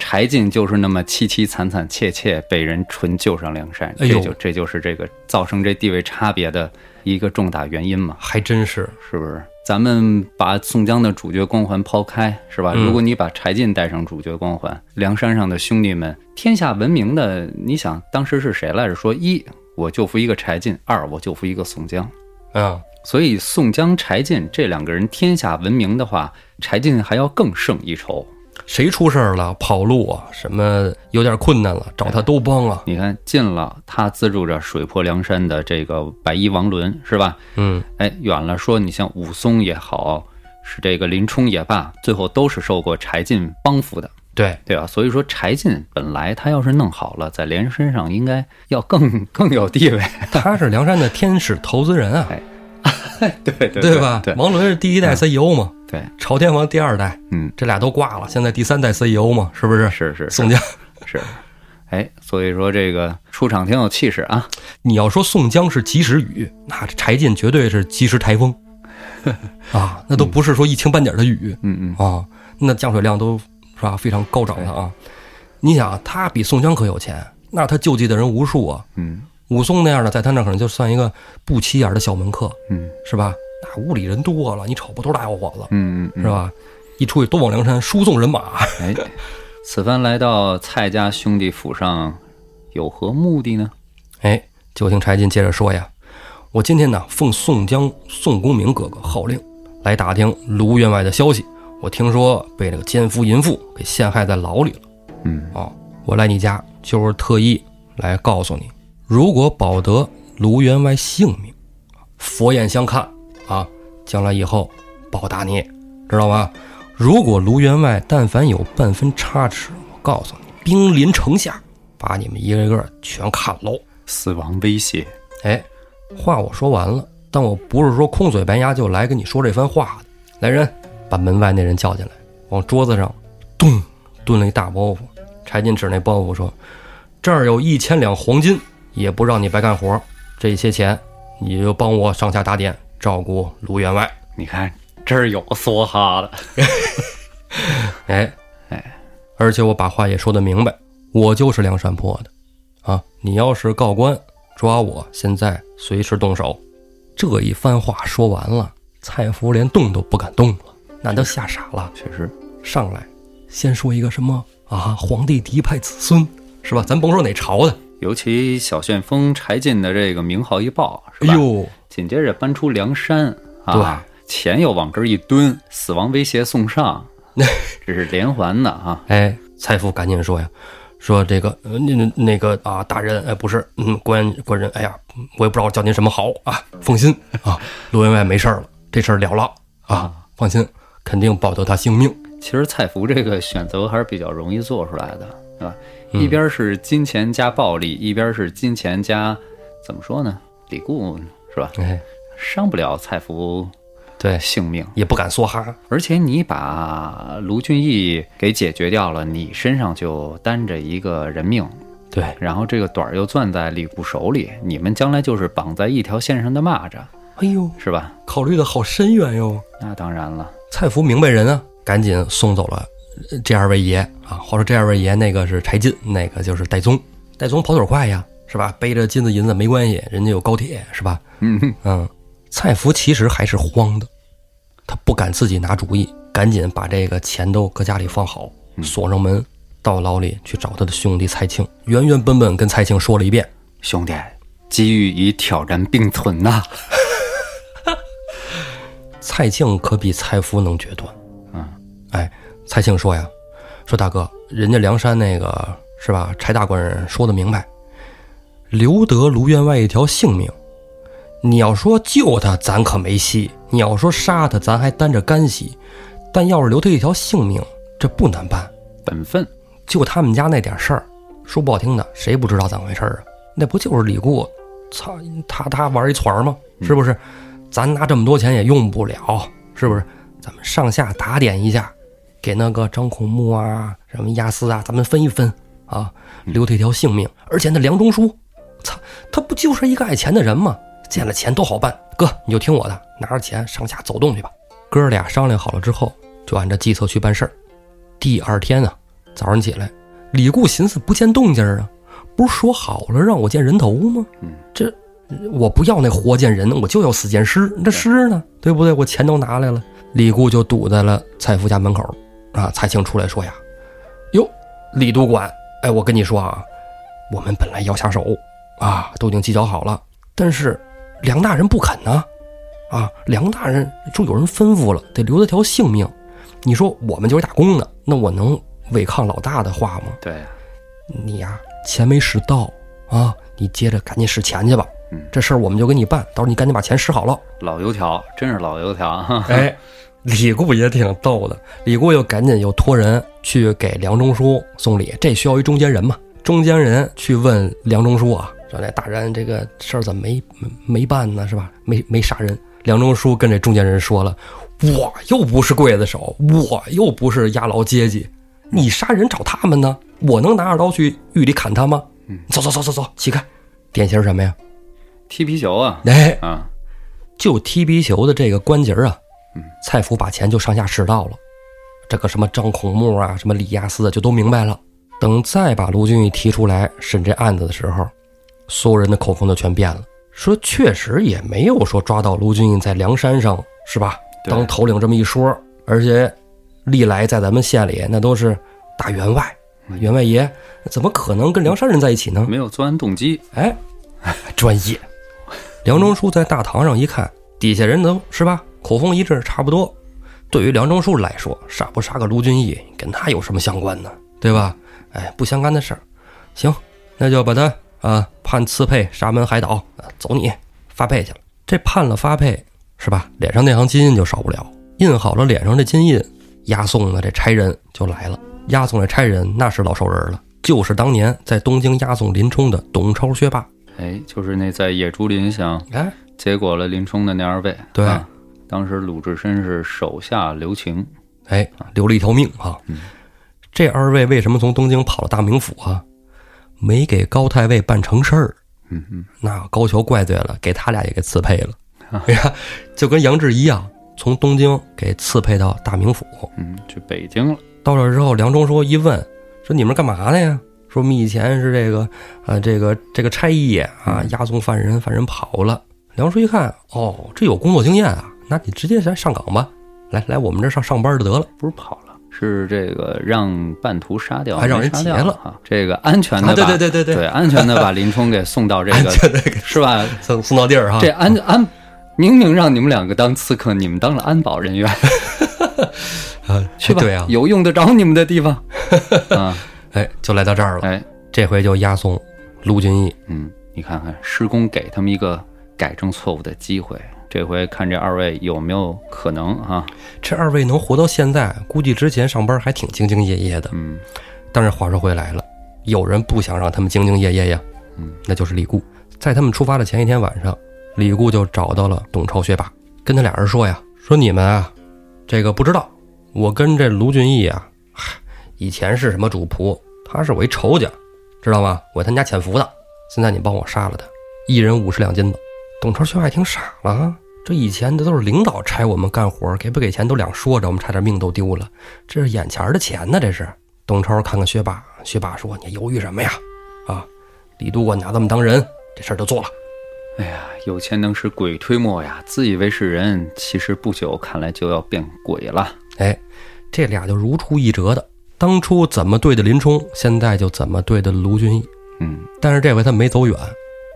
S2: 柴进就是那么凄凄惨惨切切被人纯救上梁山，这就这就是这个造成这地位差别的一个重大原因嘛，
S1: 还真是。
S2: 是不是？咱们把宋江的主角光环抛开，是吧？
S1: 嗯
S2: 如果你把柴进带上主角光环，梁山上的兄弟们，天下闻名的，你想当时是谁来着？说一我就服一个柴进，二我就服一个宋江。
S1: 嗯，
S2: 所以宋江、柴进这两个人天下闻名的话，柴进还要更胜一筹。
S1: 谁出事儿了，跑路啊，什么有点困难了，找他都帮啊。
S2: 你看近了，他资助着水泊梁山的这个白衣王伦，是吧？
S1: 嗯，
S2: 哎，远了说，你像武松也好，是这个林冲也罢，最后都是受过柴进帮扶的，
S1: 对，
S2: 对吧？所以说，柴进本来他要是弄好了，在连身上应该要更更有地位，
S1: 他是梁山的天使投资人啊，
S2: 对对
S1: 对吧？
S2: 对。
S1: 王伦是第一代 CEO 嘛，
S2: 对，
S1: 朝天王第二代，
S2: 嗯，
S1: 这俩都挂了，现在第三代 CEO 嘛，是不是？
S2: 是是是。
S1: 宋江，
S2: 是，哎，所以说这个出场挺有气势啊。
S1: 你要说宋江是及时雨，那柴进绝对是及时台风。啊，那都不是说一星半点的雨
S2: 嗯嗯，
S1: 啊，那降水量都是吧非常高涨的啊。你想，他比宋江可有钱，那他救济的人无数啊。
S2: 嗯
S1: 武松那样的，在他那可能就算一个不起眼的小门客，
S2: 嗯
S1: 是吧？那屋里人多了，你瞅不都是大小伙子，
S2: 嗯嗯嗯，
S1: 是吧？一出去都往梁山输送人马，
S2: 哎，此番来到蔡家兄弟府上，有何目的呢？
S1: 哎，就听柴进接着说呀：“我今天呢，奉宋江、宋公明哥哥号令，来打听卢员外的消息。我听说被这个奸夫淫妇给陷害在牢里了。
S2: 嗯
S1: 哦，我来你家就是特意来告诉你，如果保得卢员外性命，佛眼相看啊，将来以后报答你，知道吗？如果卢员外但凡有半分差池，我告诉你，兵临城下，把你们一个个全砍喽。
S2: 死亡威胁。
S1: 哎，话我说完了，但我不是说空嘴白牙就来跟你说这番话的。来人，把门外那人叫进来，往桌子上咚蹲了一大包袱。柴进指那包袱说：“这儿有一千两黄金，也不让你白干活，这些钱你就帮我上下打点，照顾卢员外。
S2: 你看这儿有梭哈的，”
S1: 哎
S2: 哎，
S1: 而且我把话也说得明白，我就是梁山泊的，啊，你要是告官抓我，现在随时动手。这一番话说完了，蔡福连动都不敢动了，那都吓傻了。
S2: 确实，
S1: 上来先说一个什么啊，皇帝嫡派子孙是吧？咱甭说哪朝的，
S2: 尤其小旋风柴进的这个名号一报，是吧？
S1: 哎呦，
S2: 紧接着搬出梁山啊，
S1: 对，
S2: 钱又往这儿一蹲，死亡威胁送上，这是连环的啊。
S1: 哎，蔡福赶紧说呀，说这个呃那那那个啊，大人，哎，不是，嗯，官官人，哎呀，我也不知道叫您什么好啊，放心啊，陆员外没事儿了，这事儿了了啊，放心，肯定保得他性命。
S2: 其实蔡福这个选择还是比较容易做出来的，是吧？
S1: 嗯
S2: 一边是金钱加暴力，一边是金钱加怎么说呢？李固是吧？
S1: 哎，
S2: 伤不了蔡福
S1: 对，
S2: 性命，
S1: 也不敢梭哈。
S2: 而且你把卢俊义给解决掉了，你身上就担着一个人命，
S1: 对，
S2: 然后这个短儿又攥在李固手里，你们将来就是绑在一条线上的蚂蚱，
S1: 哎呦，
S2: 是吧？
S1: 考虑的好深远哟。
S2: 那当然了，
S1: 蔡福明白人啊，赶紧送走了呃这二位爷啊。话说这二位爷，那个是柴进，那个就是戴宗。戴宗跑腿快呀，是吧？背着金子银子没关系，人家有高铁，是吧？
S2: 嗯，
S1: 嗯，蔡福其实还是慌的，他不敢自己拿主意，赶紧把这个钱都搁家里放好，锁上门，到牢里去找他的兄弟蔡庆，原原本本跟蔡庆说了一遍。
S2: 兄弟，机遇与挑战并存呐、
S1: 蔡庆可比蔡福能决断。
S2: 嗯，
S1: 哎，蔡庆说呀，说大哥，人家梁山那个是吧？柴大官人说的明白，留得卢员外一条性命。你要说救他，咱可没戏；你要说杀他，咱还担着干系。但要是留他一条性命，这不难办。
S2: 本分。
S1: 就他们家那点事儿，说不好听的，谁不知道怎么回事儿啊？那不就是李固，操他他玩一团儿吗？是不是？咱拿这么多钱也用不了，是不是？咱们上下打点一下，给那个张孔木啊、什么押司啊，咱们分一分啊，留他一条性命。而且那梁中书，操，他不就是一个爱钱的人吗？见了钱都好办。哥，你就听我的，拿着钱上下走动去吧。哥俩商量好了之后，就按照计策去办事儿。第二天啊，早上起来，李固寻思不见动静啊，不是说好了让我见人头吗？
S2: 嗯，
S1: 这我不要那活见人，我就要死见尸。这尸呢，对不对？我钱都拿来了。李固就堵在了蔡福家门口，啊，蔡庆出来说呀：“哟，李督管，哎，我跟你说啊，我们本来要下手，啊，都已经计较好了，但是梁大人不肯呢，啊，梁大人说有人吩咐了，得留他条性命。你说我们就是打工的，那我能违抗老大的话吗？
S2: 对，
S1: 你呀，钱没使到啊，你接着赶紧使钱去吧。
S2: 嗯，
S1: 这事儿我们就给你办，到时候你赶紧把钱使好了。
S2: 老油条，真是老油条。
S1: 哎，李固也挺逗的，李固又赶紧又托人去给梁中书送礼，这需要一中间人嘛？中间人去问梁中书啊，说那大人这个事儿怎么没没没办呢？是吧？没没杀人。梁中书跟这中间人说了，我又不是刽子手，我又不是押牢阶级，你杀人找他们呢？我能拿着刀去狱里砍他吗？
S2: 嗯，
S1: 走走走走走，起开。典型什么呀？
S2: 踢皮球啊，
S1: 哎，
S2: 啊，
S1: 就踢皮球的这个关节儿啊
S2: 嗯，
S1: 蔡福把钱就上下使到了。这个什么张孔木啊，什么李亚斯啊，就都明白了。等再把卢俊义提出来审这案子的时候，所有人的口风就全变了，说确实也没有说抓到卢俊义在梁山上是吧？当头领这么一说，而且历来在咱们县里那都是大员外，员外爷，怎么可能跟梁山人在一起呢？
S2: 没有作案动机。
S1: 哎，专业。梁中书在大堂上一看，底下人都是吧，口风一致，差不多。对于梁中书来说，杀不杀个卢俊义，跟他有什么相关呢？对吧？哎，不相干的事儿。行，那就把他啊判刺配沙门海岛，啊走你发配去了。这判了发配是吧？脸上那行金印就少不了，印好了脸上这金印，押送的这差人就来了。押送这差人那是老熟人了，就是当年在东京押送林冲的董超、薛霸。
S2: 哎，就是那在野猪林想
S1: 哎，
S2: 结果了林冲的那二位。
S1: 对
S2: 啊当时鲁智深是手下留情。
S1: 哎，留了一条命啊！这二位为什么从东京跑了大名府啊？没给高太尉办成事儿，
S2: 嗯嗯，
S1: 那高俅怪罪了，给他俩也给刺配了。哎呀，就跟杨志一样，从东京给刺配到大名府。
S2: 嗯，去北京了。
S1: 到这之后，梁中书一问，说你们干嘛的呀？说我们以前是这个，呃，这个这个差役啊，押送犯人，犯人跑了。梁叔一看，哦，这有工作经验啊，那你直接来上岗吧，来来我们这上上班就得了。
S2: 不是跑了，是这个让半途杀掉，
S1: 还让人劫了
S2: 啊！这个安全的
S1: 对对对对
S2: 对安全的把林冲给送到这个 是吧？
S1: 送送到地儿哈。
S2: 这安安明明让你们两个当刺客，你们当了安保人员，
S1: 啊，
S2: 去吧？
S1: 对啊，
S2: 有用得着你们的地方 啊！
S1: 哎，就来到这儿了。
S2: 哎，
S1: 这回就押送卢俊义。
S2: 嗯，你看看施工给他们一个改正错误的机会，这回看这二位有没有可能啊？
S1: 这二位能活到现在，估计之前上班还挺兢兢业业的。
S2: 嗯
S1: 但是话说回来了，有人不想让他们兢兢业业呀，
S2: 嗯，
S1: 那就是李固。在他们出发的前一天晚上，李固就找到了董超、薛霸，跟他俩人说呀：“说你们啊，这个不知道，我跟这卢俊义啊，嗨，以前是什么主仆，他是我一仇家，知道吗？我他家潜伏的，现在你帮我杀了他，一人五十两金子。”董超、薛霸一听傻了啊，这以前的都是领导差我们干活，给不给钱都两说着，我们差点命都丢了，这是眼前的钱呢，这是。董超看看薛霸，薛霸说：“你犹豫什么呀？啊，李督管拿咱们当人，这事儿就做了。
S2: 哎呀，有钱能使鬼推磨呀！自以为是人，其实不久看来就要变鬼了。
S1: 哎，这俩就如出一辙的，当初怎么对的林冲，现在就怎么对的卢俊义。
S2: 嗯，
S1: 但是这回他没走远，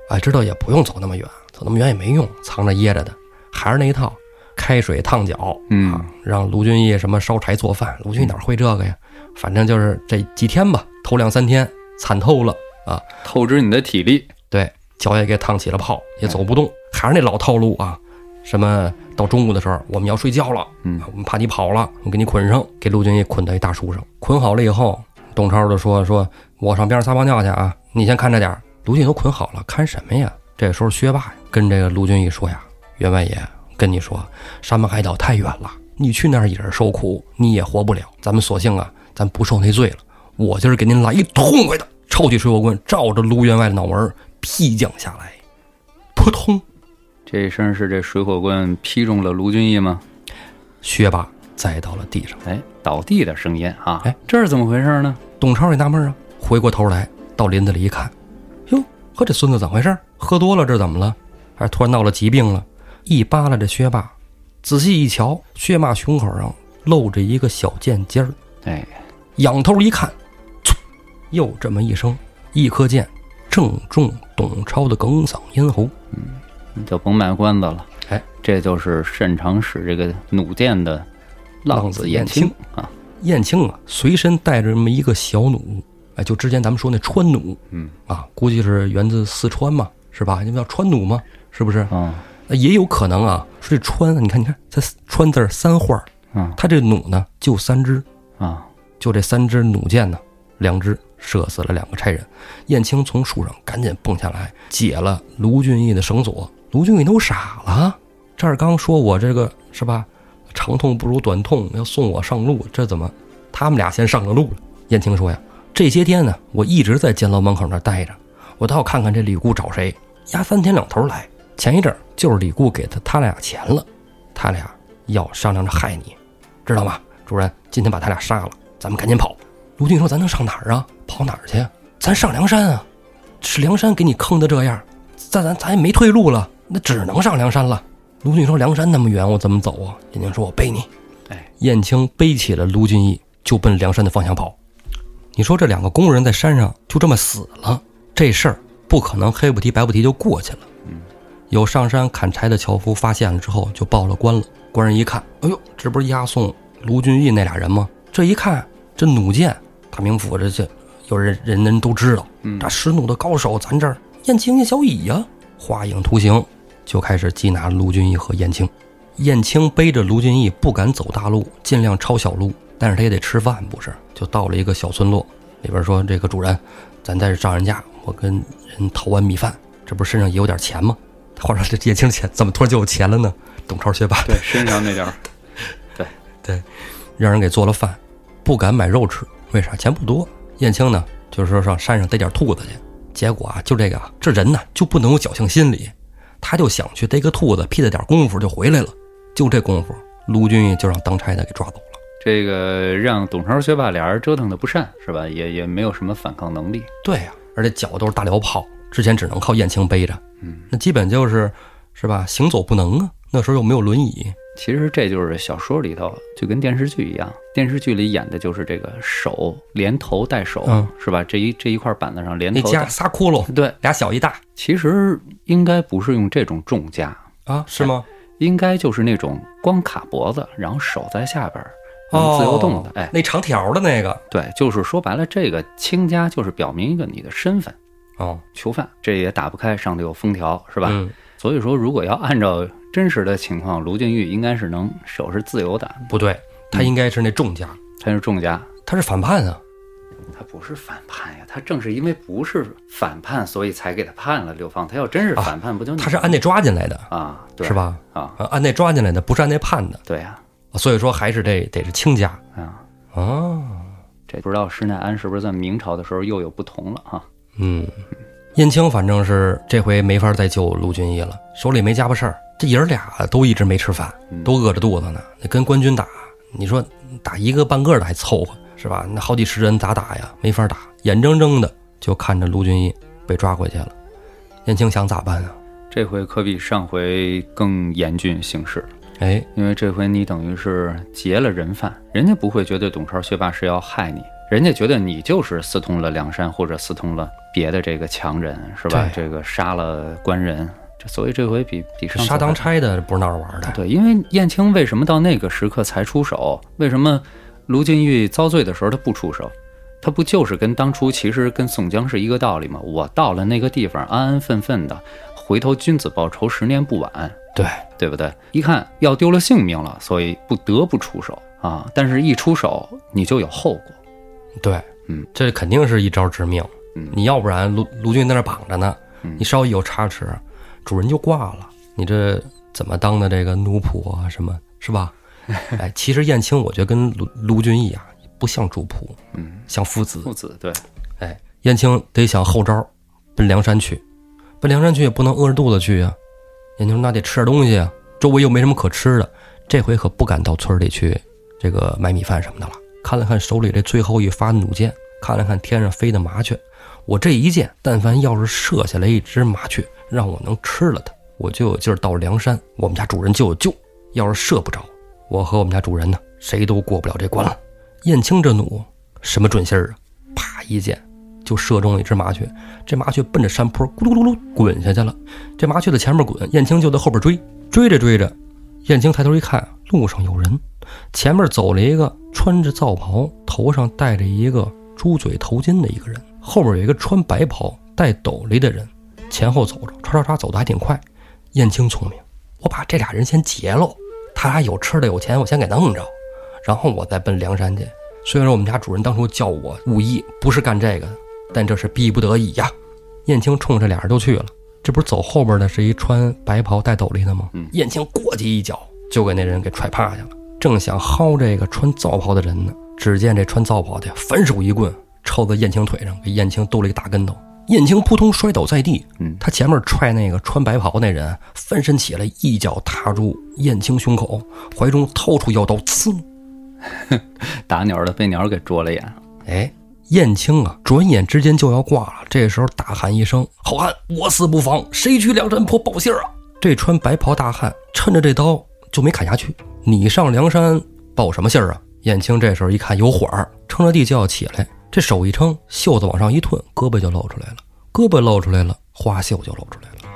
S1: 哎，知道也不用走那么远，走那么远也没用，藏着掖着的，还是那一套，开水烫脚，
S2: 嗯
S1: 啊，让卢俊义什么烧柴做饭，卢俊义哪会这个呀？反正就是这几天吧，头两三天惨透了啊，
S2: 透支你的体力。
S1: 对，脚也给烫起了泡，也走不动，还是那老套路啊。什么到中午的时候，我们要睡觉了，
S2: 嗯
S1: 我们怕你跑了，我给你捆上，给陆俊义捆到一大树上，捆好了以后，董超就说说，我上边上撒泡尿去啊，你先看着点儿。卢俊义都捆好了，看什么呀？这时候薛霸跟这个卢俊义说呀，员外爷跟你说，山盟海岛太远了，你去那儿也是受苦，你也活不了。咱们索性啊，咱不受那罪了，我今儿给您来一痛快的，抄起水火棍，照着卢员外的脑门劈将下来，扑通。
S2: 这一声是这水火棍劈中了卢俊义吗？
S1: 薛霸栽到了地上。
S2: 哎，倒地的声音啊！
S1: 哎，
S2: 这是怎么回事呢？
S1: 董超也纳闷啊，回过头来到林子里一看，哟，呵，这孙子怎么回事？喝多了，这怎么了？还是突然闹了疾病了？一扒拉这薛霸，仔细一瞧，薛霸胸口上露着一个小剑尖儿。
S2: 哎，
S1: 仰头一看，嗖，又这么一声，一颗箭正中董超的哽嗓咽喉。
S2: 你就甭卖关子了。
S1: 哎，
S2: 这就是擅长使这个弩箭的浪子燕青啊。
S1: 燕青啊，随身带着这么一个小弩，哎，就之前咱们说那川弩，
S2: 嗯
S1: 啊，估计是源自四川嘛，是吧？你们叫川弩吗？是不是？
S2: 啊
S1: 那也有可能啊，说这川，你看，你看，这川字儿三画儿，
S2: 啊
S1: 它这弩呢就三支，
S2: 啊！
S1: 就这三支弩箭呢，两支射死了两个差人。燕青从树上赶紧蹦下来，解了卢俊义的绳索。卢俊义都傻了，这儿刚说我这个是吧，长痛不如短痛，要送我上路，这怎么他们俩先上了路了？燕青说呀，这些天呢，我一直在监牢门口那待着，我倒要看看这李固找谁，压三天两头来。前一阵就是李固给他他俩钱了，他俩要商量着害你，知道吗？主任，今天把他俩杀了，咱们赶紧跑。卢俊说：“咱能上哪儿啊？跑哪儿去？咱上梁山啊！是梁山给你坑的这样，咱咱咱也没退路了，那只能上梁山了。”卢俊义说：“梁山那么远，我怎么走啊？”燕青说：“我背你。”
S2: 哎，
S1: 燕青背起了卢俊义，就奔梁山的方向跑。你说这两个工人在山上就这么死了，这事儿不可能黑不提白不提就过去了。有上山砍柴的樵夫发现了之后，就报了官了。官人一看，哎呦，这不是押送卢俊义那俩人吗？这一看，这弩箭，大名府这这有人人人都知道，
S2: 嗯
S1: 这使弩的高手，咱这儿燕青燕小乙呀，画影图形，就开始缉拿卢俊义和燕青。燕青背着卢俊义不敢走大路，尽量抄小路，但是他也得吃饭，不是？就到了一个小村落，里边说：“这个主人，咱在这上人家，我跟人讨碗米饭，这不是身上也有点钱吗？” 话说这燕青钱怎么突然就有钱了呢？董超学霸
S2: 对，身上那点儿，
S1: 对，让人给做了饭，不敢买肉吃，为啥？钱不多。燕青呢，就是说上山上逮点兔子去，结果啊，就这个啊，这人呢就不能有侥幸心理，他就想去逮个兔子，屁了点功夫就回来了。就这功夫，卢俊义就让当差的给抓走了。
S2: 这个让董超、薛霸俩人折腾的不善，是吧？也也没有什么反抗能力。
S1: 对呀、而且脚都是大镣铐，之前只能靠燕青背着，
S2: 嗯，
S1: 那基本就是是吧，行走不能啊。那时候又没有轮椅，
S2: 其实这就是小说里头就跟电视剧一样，电视剧里演的就是这个手连头带手，
S1: 嗯
S2: 是吧？这一这一块板子上连
S1: 那加仨窟窿，
S2: 对，
S1: 俩小一大
S2: 其实应该不是用这种重架，
S1: 啊，是吗？
S2: 应该就是那种光卡脖子，然后手在下边儿能自由动的。哎，
S1: 那长条的那个
S2: 对，就是说白了，这个轻夹就是表明一个你的身份，
S1: 哦，
S2: 囚犯，这也打不开，上头有封条，是吧？
S1: 嗯，
S2: 所以说，如果要按照真实的情况，卢俊义应该是能手是自由的，
S1: 不对，他应该是那重家，
S2: 他是重家，
S1: 他是反叛啊。
S2: 他不是反叛呀，他正是因为不是反叛，所以才给他判了流放。他要真是反叛，不就
S1: 他是按那抓进来的，
S2: 啊，对
S1: 是？吧？
S2: 啊，
S1: 啊，按那抓进来的，不是按那判的，
S2: 对呀，
S1: 所以说还是得得是亲家
S2: 啊，
S1: 啊。
S2: 这不知道施耐庵是不是在明朝的时候又有不同了啊？
S1: 嗯，燕青反正是这回没法再救卢俊义了，手里没家伙事儿，这爷儿俩都一直没吃饭，都饿着肚子呢。那跟官军打，你说打一个半个的还凑合是吧？那好几十人咋打呀？没法打，眼睁睁的就看着卢俊义被抓回去了。燕青想咋办啊？
S2: 这回可比上回更严峻形势，
S1: 哎，
S2: 因为这回你等于是劫了人犯，人家不会觉得董超、薛霸是要害你，人家觉得你就是私通了梁山或者私通了别的这个强人，是吧？这个杀了官人，这所以这回比比上
S1: 杀当差的不是闹着玩的。
S2: 对，因为燕青为什么到那个时刻才出手？为什么卢俊义遭罪的时候他不出手？他不就是跟当初其实跟宋江是一个道理吗？我到了那个地方，安安分分的，回头君子报仇，十年不晚，
S1: 对，
S2: 对不对？一看要丢了性命了，所以不得不出手啊！但是一出手，你就有后果。
S1: 对，
S2: 嗯，
S1: 这肯定是一招致命。
S2: 嗯
S1: 你要不然卢卢俊在那绑着呢，
S2: 嗯
S1: 你稍一有差池，主人就挂了。你这怎么当的这个奴仆啊？什么是吧？哎，其实燕青我觉得跟卢卢俊义啊不像主仆，
S2: 嗯，
S1: 像父子。
S2: 父子对，
S1: 哎，燕青得想后招，奔梁山去，奔梁山去也不能饿着肚子去呀、燕青说那得吃点东西啊，周围又没什么可吃的，这回可不敢到村里去这个买米饭什么的了。看了看手里这最后一发弩箭，看了看天上飞的麻雀，我这一箭，但凡要是射下来一只麻雀，让我能吃了它，我就有劲儿到梁山，我们家主人就有救。要是射不着，我和我们家主人呢，谁都过不了这关了。燕青这弩什么准信儿啊？啪一箭就射中了一只麻雀，这麻雀奔着山坡咕噜噜噜滚下去了。这麻雀在前面滚，燕青就在后边追，追着追着，燕青抬头一看，路上有人，前面走了一个穿着皂袍，头上戴着一个猪嘴头巾的一个人，后边有一个穿白袍戴斗笠的人，前后走着，唰唰唰走的还挺快。燕青聪明，我把这俩人先劫喽。他俩有吃的有钱，我先给弄着，然后我再奔梁山去。虽然我们家主人当初叫我武艺不是干这个的，但这是逼不得已呀。燕青冲着俩人就去了。这不是走后边的是一穿白袍戴斗笠的吗？燕青过去一脚就给那人给踹趴下了。正想薅这个穿皂袍的人呢，只见这穿皂袍的反手一棍抽在燕青腿上，给燕青兜了一个大跟头。燕青扑通摔倒在地，
S2: 嗯，
S1: 他前面踹那个穿白袍那人翻身起来，一脚踏住燕青胸口，怀中掏出腰刀，呲！
S2: 打鸟的被鸟给啄了眼。
S1: 哎，燕青啊，转眼之间就要挂了。这时候大喊一声：“好汉，我死不防，谁去梁山泊报信啊？”这穿白袍大汉趁着这刀就没砍下去。你上梁山报什么信儿啊？燕青这时候一看有火儿，撑着地就要起来。这手一撑，袖子往上一褪，胳膊就露出来了。胳膊露出来了，花袖就露出来了。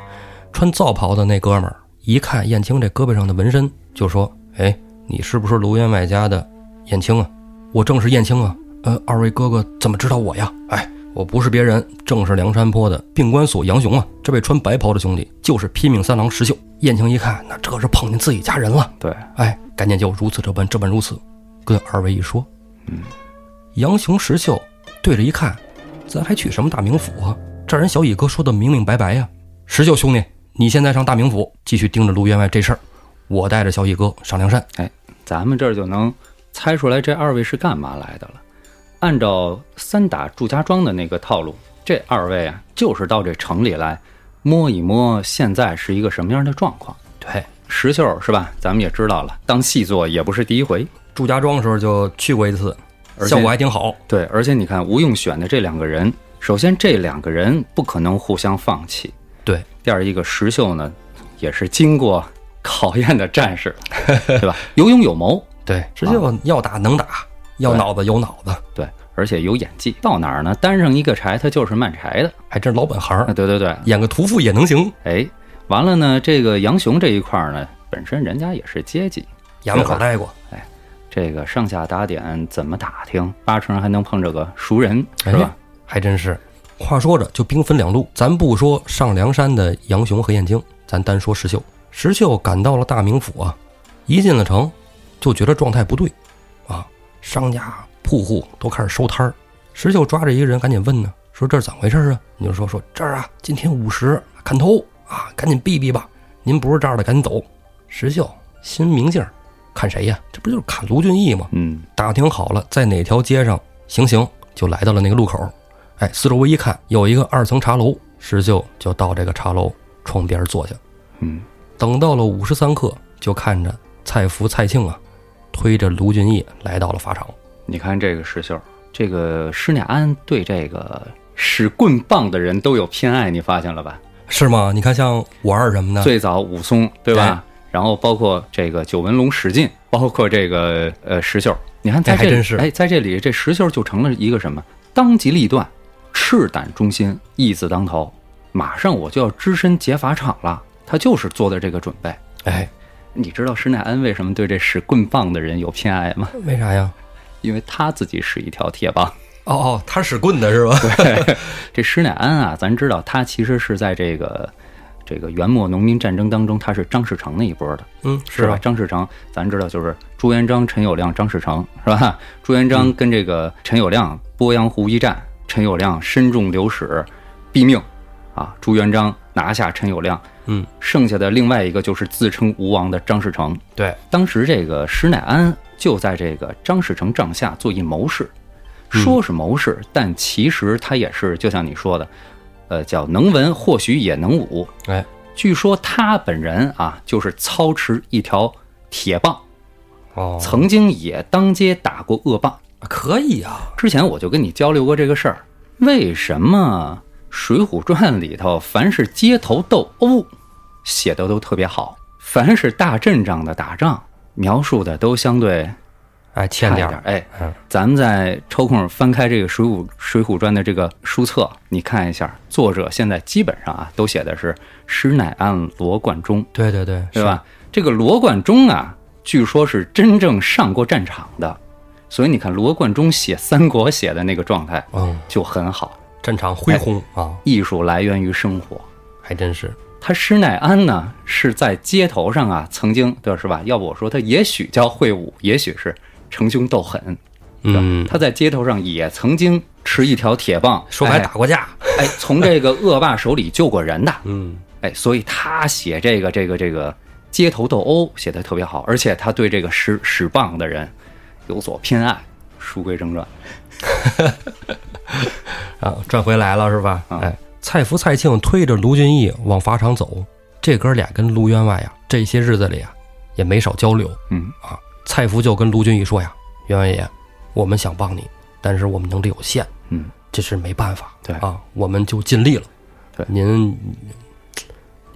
S1: 穿皂袍的那哥们儿一看燕青这胳膊上的纹身，就说：“哎，你是不是卢员外家的燕青啊？我正是燕青啊。呃，二位哥哥怎么知道我呀？哎，我不是别人，正是梁山泊的病关所杨雄啊。这位穿白袍的兄弟就是拼命三郎石秀。”燕青一看，那这是碰见自己家人了。
S2: 对，
S1: 哎，赶紧就如此这般，这般如此，跟二位一说。
S2: 嗯。
S1: 杨雄、石秀对着一看，咱还去什么大名府啊？这人小乙哥说的明明白白呀！石秀兄弟，你现在上大名府继续盯着卢员外这事儿，我带着小乙哥上梁山。
S2: 哎，咱们这儿就能猜出来这二位是干嘛来的了。按照三打祝家庄的那个套路，这二位啊，就是到这城里来摸一摸现在是一个什么样的状况。
S1: 对，
S2: 石秀是吧？咱们也知道了，当细作也不是第一回。
S1: 祝家庄的时候就去过一次。效果还挺好，
S2: 对，而且你看吴用选的这两个人，首先这两个人不可能互相放弃，
S1: 对。
S2: 第二一个石秀呢，也是经过考验的战士，对吧？有勇有谋，
S1: 对。石秀要打能打，要脑子有脑子，
S2: 对，而且有演技。到哪儿呢？担上一个柴，他就是卖柴的，
S1: 还真是老本行。
S2: 对对对，
S1: 演个屠夫也能行。
S2: 哎，完了呢，这个杨雄这一块呢，本身人家也是阶级，
S1: 衙门口待过，
S2: 哎。这个上下打点怎么打听？八成还能碰着个熟人，是吧？
S1: 还真是。话说着，就兵分两路。咱不说上梁山的杨雄和燕京，咱单说石秀。石秀赶到了大名府啊，一进了城，就觉得状态不对啊。商家铺户都开始收摊儿。石秀抓着一个人，赶紧问呢，说这是怎么回事啊？你就说说这儿啊，今天午时砍头啊，赶紧避避吧。您不是这儿的，赶紧走。石秀心明镜儿。看谁呀？这不就是砍卢俊义吗？
S2: 嗯，
S1: 打听好了，在哪条街上行刑，就来到了那个路口。哎，四周围一看，有一个二层茶楼，石秀就到这个茶楼窗边坐下。
S2: 嗯，
S1: 等到了午时三刻，就看着蔡福、蔡庆啊，推着卢俊义来到了法场。
S2: 你看这个石秀，这个施耐庵对这个使棍棒的人都有偏爱，你发现了吧？
S1: 是吗？你看像武二什么的，
S2: 最早武松，对吧？然后包括这个九纹龙史进，包括这个呃石秀，你看在这哎，在这里这石秀就成了一个什么？当机立断，赤胆忠心，义字当头，马上我就要只身劫法场了。他就是做的这个准备。
S1: 哎，
S2: 你知道施耐庵为什么对这使棍棒的人有偏爱吗？
S1: 为啥呀？
S2: 因为他自己是一条铁棒。
S1: 哦哦，他使棍的是吧？
S2: 对，这施耐庵啊，咱知道他其实是在这个。这个元末农民战争当中，他是张士诚那一波的，
S1: 嗯，
S2: 是吧？张士诚，咱知道就是朱元璋、陈友谅、张士诚，是吧？朱元璋跟这个陈友谅鄱阳湖一战，陈友谅身中流矢，毙命，啊，朱元璋拿下陈友谅，
S1: 嗯，
S2: 剩下的另外一个就是自称吴王的张士诚。
S1: 对，
S2: 当时这个施耐庵就在这个张士诚帐下做一谋士，说是谋士，但其实他也是就像你说的。呃，叫能文，或许也能武。
S1: 哎，
S2: 据说他本人啊，就是操持一条铁棒，
S1: 哦，
S2: 曾经也当街打过恶棒。
S1: 可以啊，
S2: 之前我就跟你交流过这个事儿，为什么《水浒传》里头凡是街头斗殴写的都特别好，凡是大阵仗的打仗描述的都相对
S1: 哎，欠点儿。
S2: 哎，
S1: 嗯
S2: 咱们再抽空翻开这个《水浒水浒传》的这个书册，你看一下，作者现在基本上啊都写的是施耐庵、罗贯中，
S1: 对对对，
S2: 对吧？这个罗贯中啊，据说是真正上过战场的，所以你看罗贯中写三国写的那个状态？
S1: 嗯，
S2: 就很好。
S1: 战场恢宏啊，
S2: 艺术来源于生活。
S1: 还真是。
S2: 他施耐庵呢是在街头上啊，曾经对是吧？要不我说他也许叫会武，也许是逞凶斗狠，
S1: 嗯，
S2: 他在街头上也曾经持一条铁棒，
S1: 说白打过架。
S2: 哎，哎，从这个恶霸手里救过人的，
S1: 嗯，
S2: 哎，所以他写这个这个这个街头斗殴写的特别好，而且他对这个使使棒的人有所偏爱。书归正传，
S1: 啊，转回来了是吧？
S2: 啊
S1: 哎，蔡福、蔡庆推着卢俊义往法场走，这哥俩跟卢员外呀，这些日子里啊，也没少交流
S2: 嗯
S1: 啊。蔡福就跟卢俊义说呀：“员外爷，我们想帮你，但是我们能力有限，
S2: 嗯，
S1: 这是没办法。
S2: 对
S1: 啊，我们就尽力了。
S2: 对
S1: 您嗯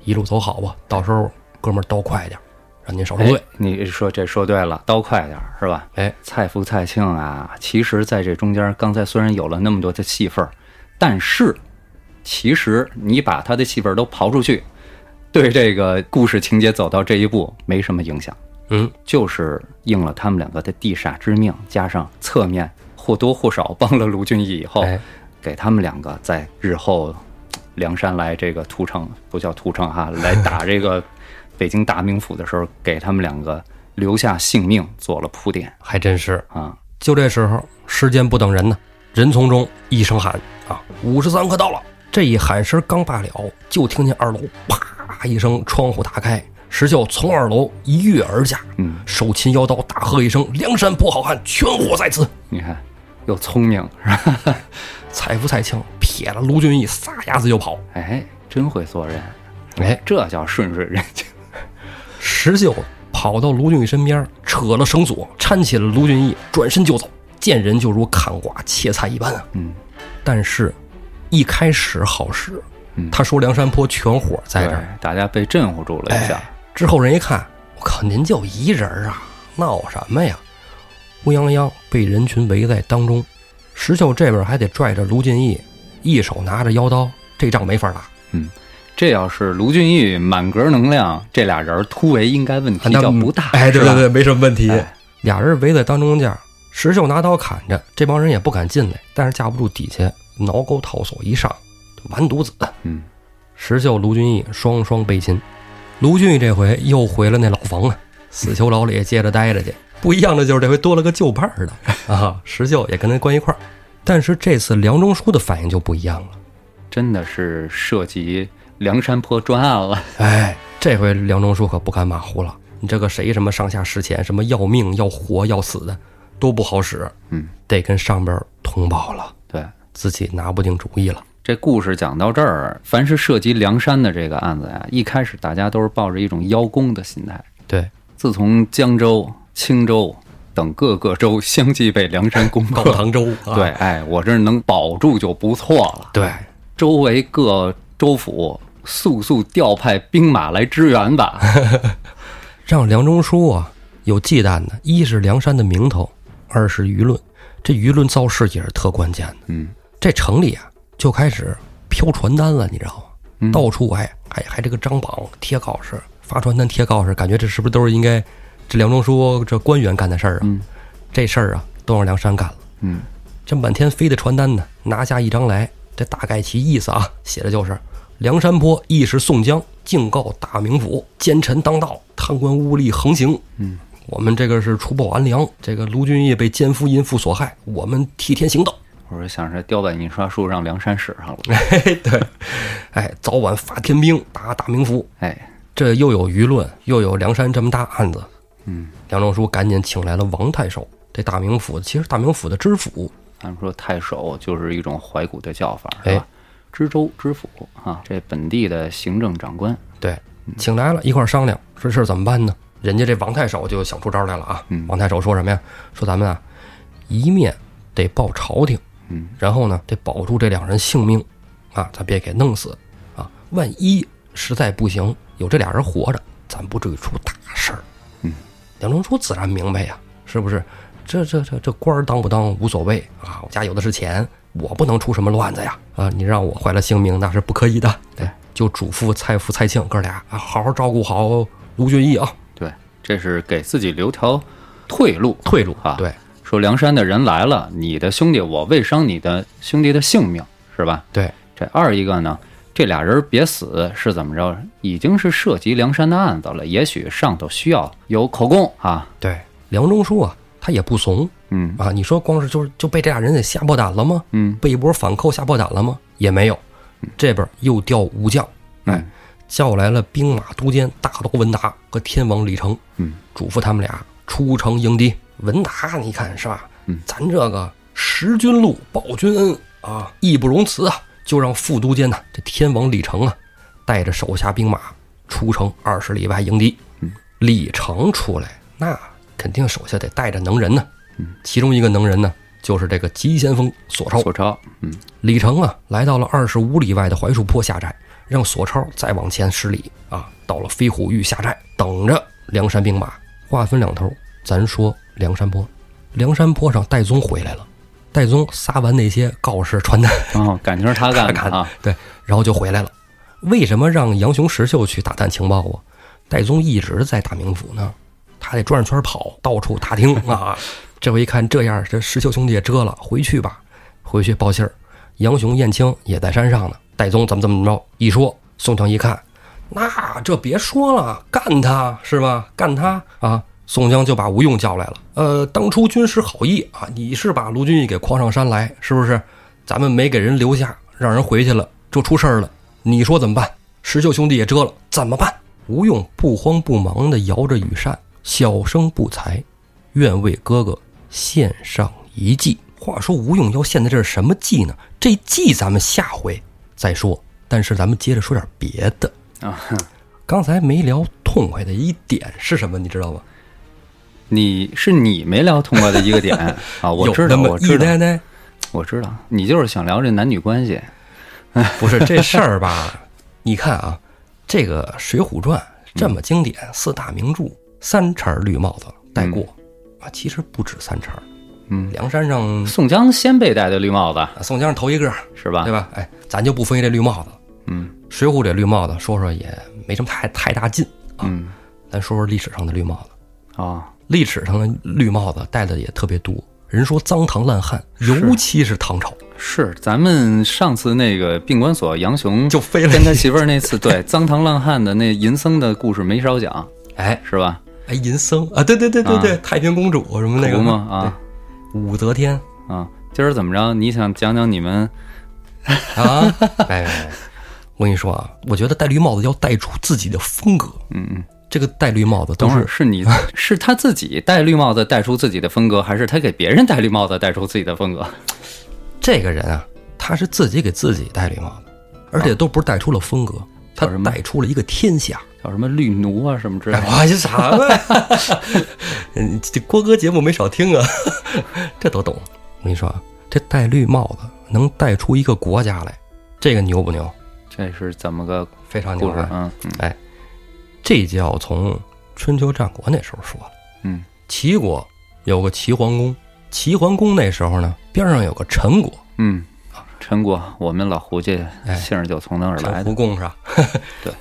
S1: 一路走好吧，到时候哥们儿刀快点儿，让您少受罪
S2: 哎。你说这说对了，刀快点儿是吧？
S1: 哎，
S2: 蔡福、蔡庆啊，其实在这中间，刚才虽然有了那么多的戏份，但是其实你把他的戏份都刨出去，对这个故事情节走到这一步没什么影响，
S1: 嗯，
S2: 就是应了他们两个的地煞之命，加上侧面或多或少帮了卢俊义以后，
S1: 哎，
S2: 给他们两个在日后梁山来这个屠城，不叫屠城哈，来打这个北京大名府的时候，给他们两个留下性命做了铺垫
S1: 还真是。
S2: 啊。
S1: 就这时候，时间不等人呢，人丛中一声喊啊，五十三可到了。这一喊声刚罢了，就听见二楼啪一声，窗户打开，石秀从二楼一跃而下，
S2: 嗯，
S1: 手擒腰刀，大喝一声：“梁山泊好汉，全活在此
S2: 你看，又聪明是吧？！”
S1: 蔡福、蔡庆撇了卢俊义，撒丫子就跑。
S2: 哎，真会做人，
S1: 哎，
S2: 这叫顺水人情。
S1: 石秀跑到卢俊义身边，扯了绳索，搀起了卢俊义，转身就走。见人就如砍瓜切菜一般啊！
S2: 嗯，
S1: 但是，一开始好使，
S2: 嗯
S1: 他说梁山泊全伙在这儿，，
S2: 大家被镇唬住了一下。
S1: 哎之后人一看，我靠，您就一人儿啊，闹什么呀？乌泱泱被人群围在当中，石秀这边还得拽着卢俊义，一手拿着腰刀，这仗没法打。
S2: 这要是卢俊义满格能量，这俩人突围应该问题较不大。
S1: 哎，对对对，没什么问题。
S2: 哎
S1: 俩人围在当中间，石秀拿刀砍着，这帮人也不敢进来，但是架不住底下挠钩套索一上，完犊子。
S2: 嗯，
S1: 石秀、卢俊义双双被擒。卢俊义这回又回了那老房啊，死囚牢里接着待着去。不一样的就是这回多了个旧伴儿的啊，石秀也跟他关一块儿。但是这次梁中书的反应就不一样了。
S2: 真的是涉及梁山泊专案了。
S1: 哎，这回梁中书可不敢马虎了。你这个谁什么上下使钱，什么要命要活要死的，都不好使，
S2: 嗯，
S1: 得跟上边通报了，
S2: 对，
S1: 自己拿不定主意了。
S2: 这故事讲到这儿，凡是涉及梁山的这个案子呀，一开始大家都是抱着一种邀功的心态。
S1: 对，
S2: 自从江州、青州等各个州相继被梁山攻
S1: 高
S2: 克，
S1: 唐州，啊
S2: 对，哎，我这能保住就不错了。
S1: 对，
S2: 周围各州府速速调派兵马来支援吧。
S1: 让梁中书啊有忌惮的，一是梁山的名头，二是舆论。这舆论造势也是特关键的。
S2: 嗯，
S1: 这城里啊就开始飘传单了，你知道吗？
S2: 嗯
S1: 到处还还还这个张榜贴告示，发传单贴告示，感觉这是不是都是应该这梁中书这官员干的事儿啊？
S2: 嗯
S1: 这事儿啊都让梁山干了。
S2: 嗯，
S1: 这满天飞的传单呢，拿下一张来，这大概其意思啊，写的就是梁山泊亦是宋江，敬告大名府，奸臣当道，贪官污吏横行。
S2: 嗯，
S1: 我们这个是除暴安良，这个卢俊义被奸夫淫妇所害，我们替天行道。
S2: 我说想着雕版印刷术让梁山使上了。
S1: 哎，对，哎，早晚发天兵打大名府，
S2: 哎，
S1: 这又有舆论，又有梁山这么大案子。
S2: 嗯，
S1: 梁中书赶紧请来了王太守，这大名府其实大名府的知府，
S2: 咱们说太守就是一种怀古的叫法，是
S1: 哎
S2: 吧？知州、知府啊，这本地的行政长官。
S1: 对，请来了一块儿商量，说这事儿怎么办呢？人家这王太守就想出招来了啊！
S2: 嗯
S1: 王太守说什么呀？说咱们啊，一面得报朝廷，
S2: 嗯，
S1: 然后呢得保住这两人性命，啊，咱别给弄死，啊，万一实在不行，有这俩人活着，咱不至于出大事儿。
S2: 嗯，
S1: 梁中书自然明白呀，是不是？这这这这官儿当不当无所谓啊，我家有的是钱，我不能出什么乱子呀！啊，你让我坏了性命那是不可以的。
S2: 对，
S1: 就嘱咐蔡福、蔡庆哥俩啊，好好照顾好卢俊义啊，
S2: 对，这是给自己留条退路。
S1: 退路
S2: 啊
S1: 对
S2: 说梁山的人来了，你的兄弟我未伤你的兄弟的性命，是吧？
S1: 对，
S2: 这二一个呢，这俩人别死是怎么着？已经是涉及梁山的案子了，也许上头需要有口供啊。
S1: 对，梁中书啊，他也不怂
S2: 嗯
S1: 啊。你说光是就是就被这俩人给吓破胆了吗？
S2: 嗯，
S1: 被一波反扣吓破胆了吗？也没有。这边又调武将，
S2: 哎，
S1: 叫来了兵马都监大刀文达和天王李成，
S2: 嗯，
S1: 嘱咐他们俩出城迎敌。文达，你看是吧？
S2: 嗯，
S1: 咱这个识君禄，报君恩啊，义不容辞啊！就让副都监呐，这天王李成啊，带着手下兵马出城二十里外迎敌。
S2: 嗯，
S1: 李成出来，那肯定手下得带着能人呢。
S2: 嗯，
S1: 其中一个能人呢，就是这个急先锋索超。
S2: 索超，嗯
S1: 李成啊，来到了二十五里外的槐树坡下寨，让索超再往前十里啊，到了飞虎峪下寨，等着梁山兵马。话分两头，咱说梁山坡，梁山坡上戴宗回来了，戴宗撒完那些告示传单，
S2: 哦，感情是他干的
S1: 干
S2: 啊。
S1: 对，然后就回来了。为什么让杨雄、石秀去打探情报啊？戴宗一直在大名府呢，他得转着圈跑，到处打听 啊。这回一看这样，这石秀兄弟也遮了，回去吧，回去报信儿。杨雄、燕青也在山上呢。戴宗怎么怎么着？一说，宋江一看，那这别说了，干他是吧？干他啊！宋江就把吴用叫来了。呃，当初军师好意啊，你是把卢俊义给诓上山来，是不是？咱们没给人留下，让人回去了，就出事儿了。你说怎么办？石秀兄弟也遮了，怎么办？吴用不慌不忙地摇着羽扇，小生不才，愿为哥哥献上一计。话说吴用要献的这是什么计呢？这计咱们下回再说。但是咱们接着说点别的。
S2: 啊，哼
S1: 刚才没聊痛快的一点是什么？你知道吗？
S2: 你是你没聊痛快的一个点 啊，我知道，我知道
S1: 呆，
S2: 我知道，你就是想聊这男女关系。
S1: 不是这事儿吧？你看啊，这个《水浒传》这么经典，四大名著，三茬绿帽子戴过啊，其实不止三茬。
S2: 嗯，
S1: 梁山上
S2: 宋江先被戴的绿帽子
S1: 宋江是头一个，
S2: 是吧？
S1: 对吧？哎，咱就不分析这绿帽子，
S2: 嗯《
S1: 水浒》这绿帽子说说也没什么太太大劲啊。
S2: 嗯
S1: 咱说说历史上的绿帽子，
S2: 啊，
S1: 历史上的绿帽子戴的也特别多，人说脏唐烂汉，尤其是唐朝，
S2: 是咱们上次那个病关所杨雄
S1: 就飞了
S2: 跟他媳妇儿那次对 脏唐烂汉的那银僧的故事没少讲，
S1: 哎
S2: 是吧？
S1: 哎，银僧啊，对对对对对，太平公主什么那个
S2: 吗？啊
S1: 武则天
S2: 啊，今儿怎么着？你想讲讲你们
S1: 啊，哎，哎我跟你说啊，我觉得戴绿帽子要戴出自己的风格。
S2: 嗯嗯，
S1: 这个戴绿帽子都是
S2: 是你 是他自己戴绿帽子戴出自己的风格，还是他给别人戴绿帽子戴出自己的风格？
S1: 这个人啊，他是自己给自己戴绿帽子，而且都不是戴出了风格，他戴出了一个天下。
S2: 叫什么绿奴啊什么之类
S1: 哎，
S2: 的？
S1: 我这啥呀？嗯，这郭哥节目没少听啊，这都懂。我跟你说啊，这戴绿帽子能戴出一个国家来，这个牛不牛？
S2: 这是怎么个
S1: 非常牛
S2: 故事？
S1: 啊！
S2: 嗯哎
S1: 这就要从春秋战国那时候说了。
S2: 嗯
S1: 齐国有个齐桓公，齐桓公那时候呢，边上有个陈国，
S2: 嗯，陈国，我们老胡家
S1: 哎
S2: 姓儿就从那儿来的
S1: 陈胡。公是吧？
S2: 对，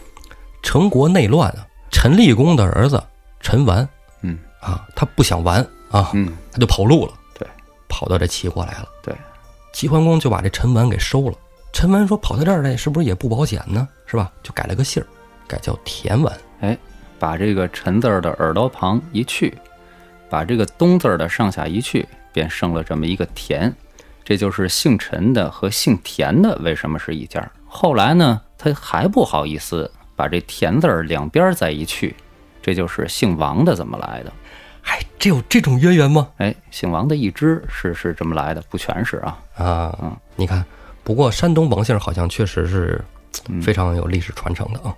S1: 陈国内乱啊，陈立功的儿子陈完
S2: 嗯
S1: 啊，他不想完啊，
S2: 嗯，
S1: 他就跑路了。
S2: 对，
S1: 跑到这齐国来了。
S2: 对，
S1: 齐桓公就把这陈完给收了。陈完说：“跑到这儿来，是不是也不保险呢？是吧？”就改了个姓儿，改叫田完。
S2: 哎，把这个陈字儿的耳朵旁一去，把这个东字儿的上下一去，便剩了这么一个田。这就是姓陈的和姓田的为什么是一家儿？后来呢，他还不好意思把这田字儿两边儿再一去，这就是姓王的怎么来的？
S1: 哎，这有这种渊源吗？
S2: 哎，姓王的一支是是这么来的，不全是啊。
S1: 啊，
S2: 嗯
S1: 你看，不过山东王姓好像确实是
S2: 嗯
S1: 非常有历史传承的啊。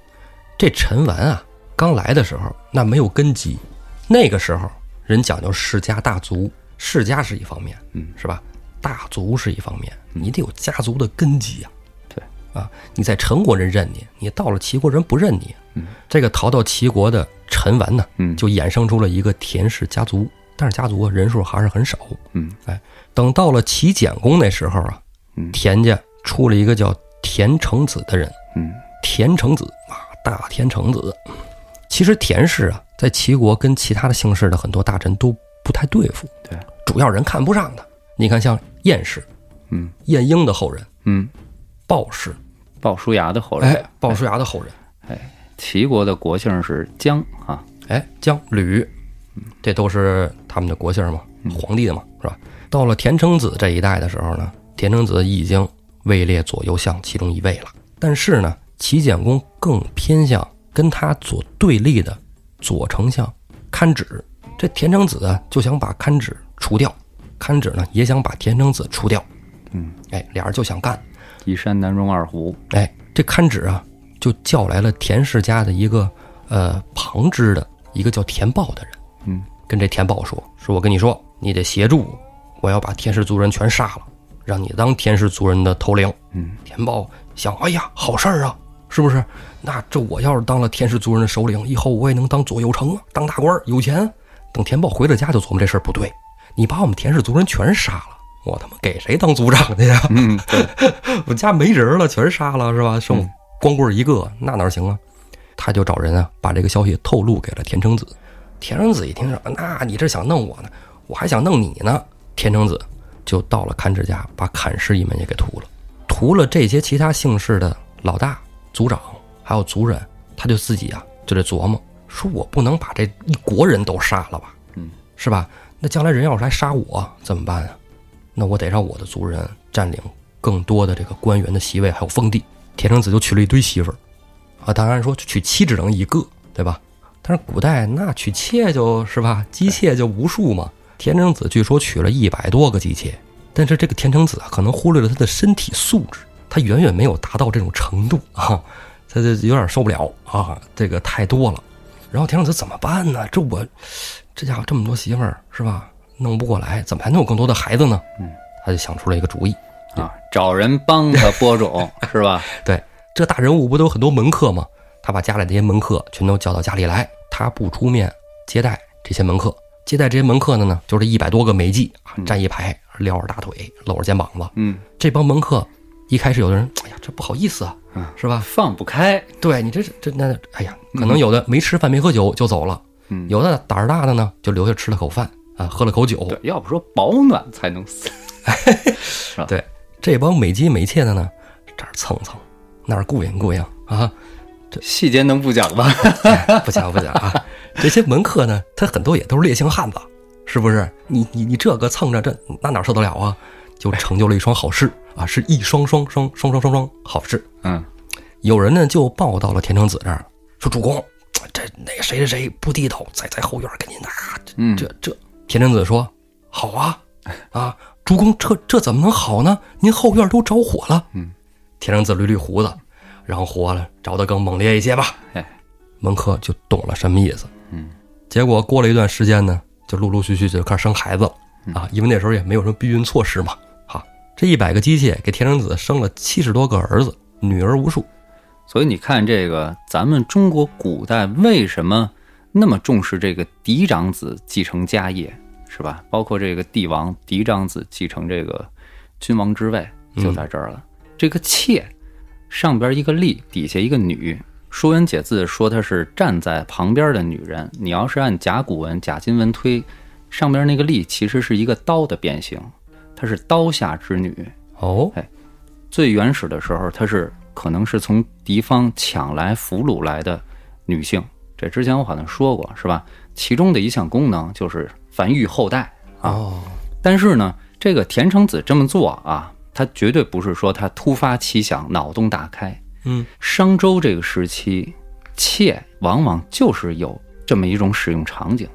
S1: 这陈完啊，刚来的时候那没有根基，那个时候人讲究世家大族，世家是一方面，
S2: 嗯，
S1: 是吧？大族是一方面，你得有家族的根基啊。
S2: 对
S1: 啊，你在陈国人认你，你到了齐国人不认你。
S2: 嗯，
S1: 这个逃到齐国的陈完呢，
S2: 嗯
S1: 就衍生出了一个田氏家族，但是家族人数还是很少。
S2: 嗯哎
S1: 等到了齐简公那时候啊，
S2: 嗯
S1: 田家出了一个叫田成子的人，
S2: 嗯
S1: 田成子啊，大田成子。其实田氏啊，在齐国跟其他的姓氏的很多大臣都不太对付，
S2: 对，
S1: 主要人看不上他。你看，像晏氏，
S2: 嗯
S1: 晏婴的后人，
S2: 嗯，
S1: 鲍氏，
S2: 鲍叔牙的后人，
S1: 哎，鲍叔牙的后人，哎
S2: 齐国的国姓是姜啊，
S1: 哎，姜、吕，这都是他们的国姓嘛，皇帝的嘛，是吧？到了田成子这一代的时候呢，田成子已经位列左右相其中一位了。但是呢，齐简公更偏向跟他所对立的左丞相堪止。这田成子啊，就想把堪止除掉，堪止呢也想把田成子除掉。
S2: 嗯，
S1: 哎，俩人就想干。
S2: 一山难容二虎，
S1: 哎，这堪止啊，就叫来了田氏家的一个呃旁支的一个叫田豹的人，
S2: 嗯
S1: 跟这田豹说：“说我跟你说，你得协助我，我要把田氏族人全杀了，让你当田氏族人的头领。”
S2: 嗯
S1: 田豹想：“哎呀，好事儿啊，是不是？那这我要是当了田氏族人的首领，以后我也能当左右丞啊，当大官儿，有钱。”等田豹回了家，就琢磨这事儿不对，你把我们田氏族人全杀了，我他妈给谁当族长去呀？
S2: 嗯，
S1: 我家没人了，全杀了是吧？剩我光棍一个，那哪行啊？他就找人啊，把这个消息透露给了田成子。田成子一听说，那你这想弄我呢，我还想弄你呢。田成子就到了堪止家，把砍氏一门也给屠了，屠了这些其他姓氏的老大、族长还有族人，他就自己啊就得琢磨，说我不能把这一国人都杀了吧？
S2: 嗯，
S1: 是吧？那将来人要是来杀我怎么办啊？那我得让我的族人占领更多的这个官员的席位，还有封地。田成子就娶了一堆媳妇儿，啊，当然说娶妻只能一个，对吧？但是古代那娶妾就是吧，姬妾就无数嘛。田成子据说娶了一百多个姬妾，但是这个田成子啊，可能忽略了他的身体素质，他远远没有达到这种程度啊，他就有点受不了啊，这个太多了。然后田成子怎么办呢？这我这家伙这么多媳妇儿是吧？弄不过来，怎么还能有更多的孩子呢？
S2: 嗯，
S1: 他就想出了一个主意。
S2: 啊，找人帮他播种 是吧？
S1: 对，这大人物不都有很多门客吗？他把家里这些门客全都叫到家里来，他不出面接待这些门客，接待这些门客的呢，就是一百多个美妓啊，站一排，撩着大腿，搂着肩膀子。
S2: 嗯，
S1: 这帮门客一开始有的人，哎呀，这不好意思啊，
S2: 嗯
S1: 是吧？
S2: 放不开，
S1: 对你这是这那，哎呀，可能有的没吃饭没喝酒就走了，
S2: 嗯
S1: 有的胆儿大的呢，就留下吃了口饭啊，喝了口酒。
S2: 对，要不说保暖才能死，
S1: 对，这帮美姬美妾的呢，这儿蹭蹭，那儿顾影顾影啊，这
S2: 细节能不讲吗？
S1: 哎不讲不讲啊！这些门客呢，他很多也都是烈性汉子，是不是？你你你这个蹭着这那哪受得了啊？就成就了一双好事啊，是一双双双双双双双好事。
S2: 嗯
S1: 有人呢就报到了田成子这儿，说主公，这那个谁谁谁不低头，在在后院跟您啊，
S2: 嗯，
S1: 这这田成子说好啊啊，主公这这怎么能好呢？您后院都着火了。
S2: 嗯，
S1: 田成子捋捋胡子，然后火了着得更猛烈一些吧。
S2: 哎，
S1: 门客就懂了什么意思。
S2: 嗯，
S1: 结果过了一段时间呢，就陆陆续续就开始生孩子了
S2: 嗯
S1: 啊，因为那时候也没有什么避孕措施嘛。哈，这一百个机器给田成子生了七十多个儿子，女儿无数。
S2: 所以你看，这个咱们中国古代为什么那么重视这个嫡长子继承家业，是吧？包括这个帝王嫡长子继承这个君王之位，就在这儿了。这个妾上边一个立，底下一个女。《说文解字》说她是站在旁边的女人。你要是按甲骨文、甲金文推，上边那个立其实是一个刀的变形，她是刀下之女。
S1: 哦，哎
S2: 最原始的时候，她是可能是从敌方抢来俘虏来的女性。这之前我好像说过，是吧？其中的一项功能就是繁育后代。
S1: 哦，
S2: 但是呢，这个田成子这么做啊，他绝对不是说他突发奇想、脑洞大开。
S1: 嗯，
S2: 商周这个时期，妾往往就是有这么一种使用场景，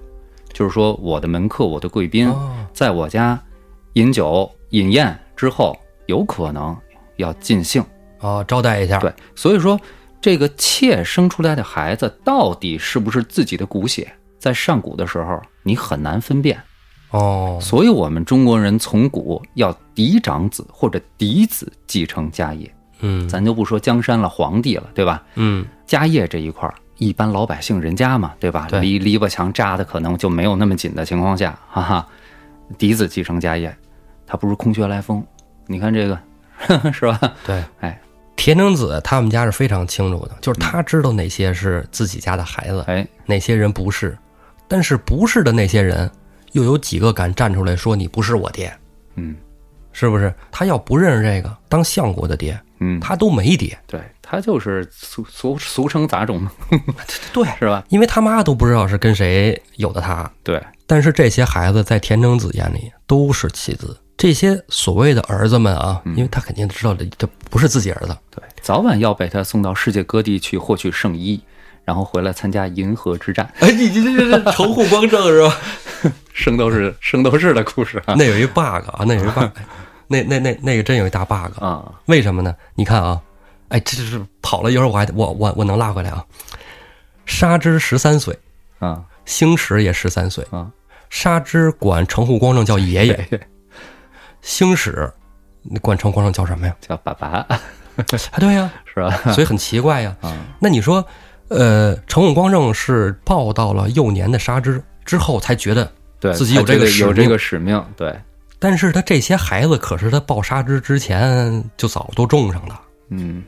S2: 就是说我的门客、我的贵宾
S1: 哦，
S2: 在我家饮酒饮宴之后，有可能要尽兴。
S1: 哦，招待一下。
S2: 对，所以说这个妾生出来的孩子到底是不是自己的骨血，在上古的时候你很难分辨。
S1: 哦，
S2: 所以我们中国人从古要嫡长子或者嫡子继承家业，
S1: 嗯，
S2: 咱就不说江山了、皇帝了，对吧？
S1: 嗯
S2: 家业这一块儿，一般老百姓人家嘛，对吧？
S1: 对
S2: 篱篱笆墙扎的可能就没有那么紧的情况下，哈哈，嫡子继承家业，他不是空穴来风。你看这个，是吧？
S1: 对，
S2: 哎
S1: 田成子他们家是非常清楚的，就是他知道哪些是自己家的孩子，
S2: 哎，
S1: 哪些人不是，但是不是的那些人，又有几个敢站出来说你不是我爹？
S2: 嗯
S1: 是不是？他要不认识这个当相国的爹，
S2: 嗯，
S1: 他都没爹。
S2: 对他就是俗俗俗称杂种嘛，
S1: 对，
S2: 是吧？
S1: 因为他妈都不知道是跟谁有的他，
S2: 对，
S1: 但是这些孩子在田成子眼里都是棋子。这些所谓的儿子们啊，因为他肯定知道这这不是自己儿子，
S2: 对，早晚要被他送到世界各地去获取圣衣，然后回来参加银河之战。
S1: 哎，你这这这城户光正是吧？
S2: 圣斗士，圣斗士的故事啊
S1: 那有一 bug 啊，那有一 bug，那那那那个真有一大 bug，
S2: 啊，
S1: 为什么呢？你看啊，哎，这是跑了一会儿，我还我我我能拉回来啊。沙之十三岁，
S2: 啊
S1: 星矢也十三岁，
S2: 啊，
S1: 沙之管城户光正叫爷爷，星矢你管城户光正叫什么呀？
S2: 叫爸爸
S1: 啊，对呀、
S2: 是吧？
S1: 所以很奇怪呀。
S2: 啊，
S1: 那你说，呃，城户光正是抱到了幼年的沙之之后才觉得，
S2: 对，
S1: 自己有这个使命
S2: 有这个使命，对，
S1: 但是他这些孩子可是他抱沙之之前就早都种上的，
S2: 嗯。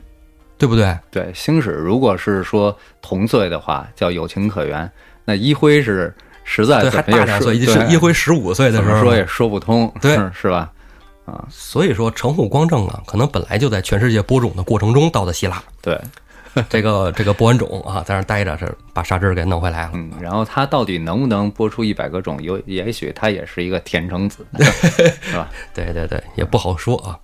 S1: 对不对？
S2: 对，星矢如果是说同岁的话，叫有情可原。那一辉是实在
S1: 对，还
S2: 怎么
S1: 大两岁，是一辉十五岁的时候
S2: 说也说不通，
S1: 对
S2: 是吧？啊？
S1: 所以说，城户光正啊，可能本来就在全世界播种的过程中到的希腊，
S2: 对，
S1: 这个这个播完种啊，在那待着，是把沙枝给弄回来了。
S2: 嗯，然后他到底能不能播出一百个种，有也许他也是一个田成子，是吧？
S1: 对对对，也不好说啊。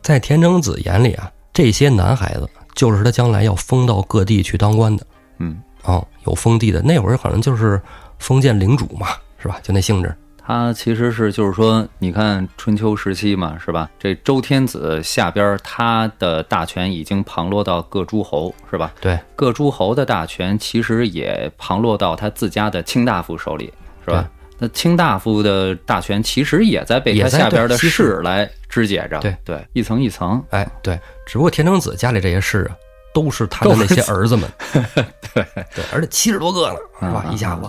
S1: 在田成子眼里啊，这些男孩子就是他将来要封到各地去当官的
S2: 嗯，
S1: 哦，有封地的。那会儿可能就是封建领主嘛，是吧？就那性质。
S2: 他其实是就是说，你看春秋时期嘛，是吧？这周天子下边他的大权已经旁落到各诸侯，是吧？
S1: 对。
S2: 各诸侯的大权其实也旁落到他自家的卿大夫手里，是吧？那卿大夫的大权其实也在被他下边的士来肢解着，
S1: 对。
S2: 对，一层一层，
S1: 哎，对，只不过田成子家里这些事啊，都是他的那些儿子们，
S2: 对。
S1: 对，而且七十多个呢，是吧？
S2: 嗯
S1: 一下子，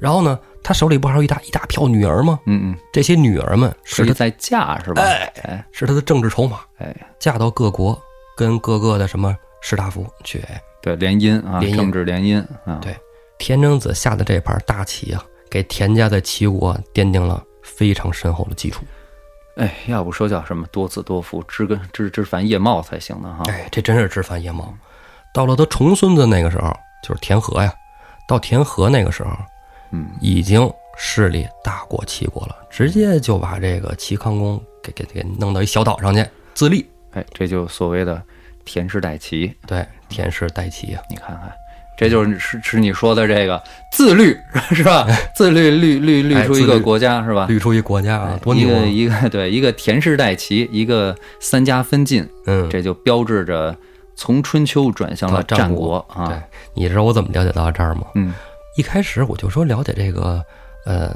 S1: 然后呢，他手里不还有一大一大票女儿吗？
S2: 嗯嗯，
S1: 这些女儿们是他
S2: 在嫁是吧？
S1: 哎
S2: 哎
S1: 是他的政治筹码，
S2: 哎，
S1: 嫁到各国，跟各个的什么士大夫去。哎
S2: 对，联姻啊，
S1: 联姻
S2: 政治联姻啊，
S1: 对田征子下的这盘大棋啊，给田家在齐国奠定了非常深厚的基础。
S2: 哎，要不说叫什么多子多福，枝根枝枝繁叶茂才行呢哈。
S1: 哎，这真是枝繁叶茂。到了他重孙子那个时候，就是田和呀。到田和那个时候，
S2: 嗯，
S1: 已经势力大过齐国了，直接就把这个齐康公给给给弄到一小岛上去自立。
S2: 哎，这就所谓的田氏代齐，
S1: 对，田氏代齐啊，
S2: 你看看，这就是是是你说的这个自律 是吧？自律律律律出一个国家是吧？
S1: 律出一国家啊，多
S2: 一个
S1: 牛啊！
S2: 一个对一个田氏代齐，一个三家分晋，
S1: 嗯，
S2: 这就标志着从春秋转向了
S1: 到
S2: 战
S1: 国
S2: 啊。
S1: 对，你知道我怎么了解到这儿吗？
S2: 嗯
S1: 一开始我就说了解这个，呃，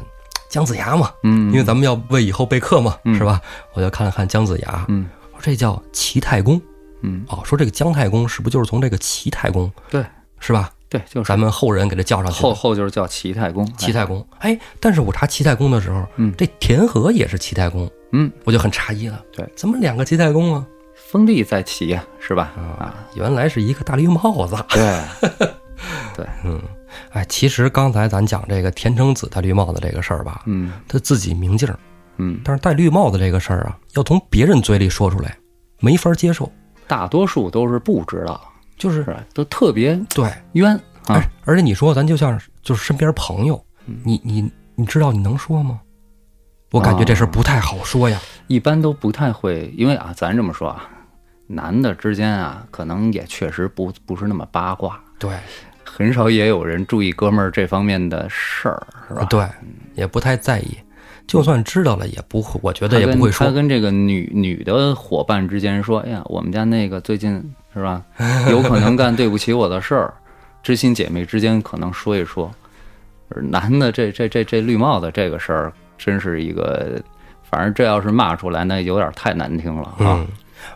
S1: 姜子牙嘛，
S2: 嗯，
S1: 因为咱们要为以后备课嘛，
S2: 嗯。
S1: 是吧？我就看了看姜子牙，
S2: 嗯。
S1: 我说这叫齐太公。
S2: 嗯。
S1: 哦，说这个姜太公是不是就是从这个齐太公
S2: 对。
S1: 是吧？
S2: 对，就是。
S1: 咱们后人给他叫上去
S2: 后
S1: 的。
S2: 后就是叫齐太公，
S1: 齐太公。哎，但是我查齐太公的时候，
S2: 嗯。
S1: 这田和也是齐太公，
S2: 嗯，
S1: 我就很诧异了，
S2: 对，
S1: 怎么两个齐太公啊？
S2: 封地在齐呀，是吧？啊，
S1: 原来是一个大绿帽子。
S2: 对。
S1: 对，嗯，哎，其实刚才咱讲这个田成子戴绿帽子这个事儿吧，
S2: 嗯
S1: 他自己明镜儿，
S2: 嗯，
S1: 但是戴绿帽子这个事儿啊，要从别人嘴里说出来，没法接受，
S2: 大多数都是不知道，
S1: 就是
S2: 是？都特别
S1: 对，
S2: 冤
S1: 而
S2: 啊。
S1: 而且你说咱就像就是身边朋友，你你你知道你能说吗？我感觉这事儿不太好说呀。
S2: 一般都不太会，因为啊，咱这么说啊，男的之间啊，可能也确实不不是那么八卦，
S1: 对
S2: 很少也有人注意哥们儿这方面的事儿，是吧？
S1: 对，也不太在意，就算知道了也不会，我觉得也不会说
S2: 他。跟这个女女的伙伴之间说，哎呀，我们家那个最近是吧，有可能干对不起我的事儿，知心姐妹之间可能说一说。男的这这这这绿帽子这个事儿，真是一个，反正这要是骂出来，那有点太难听了啊。
S1: 嗯，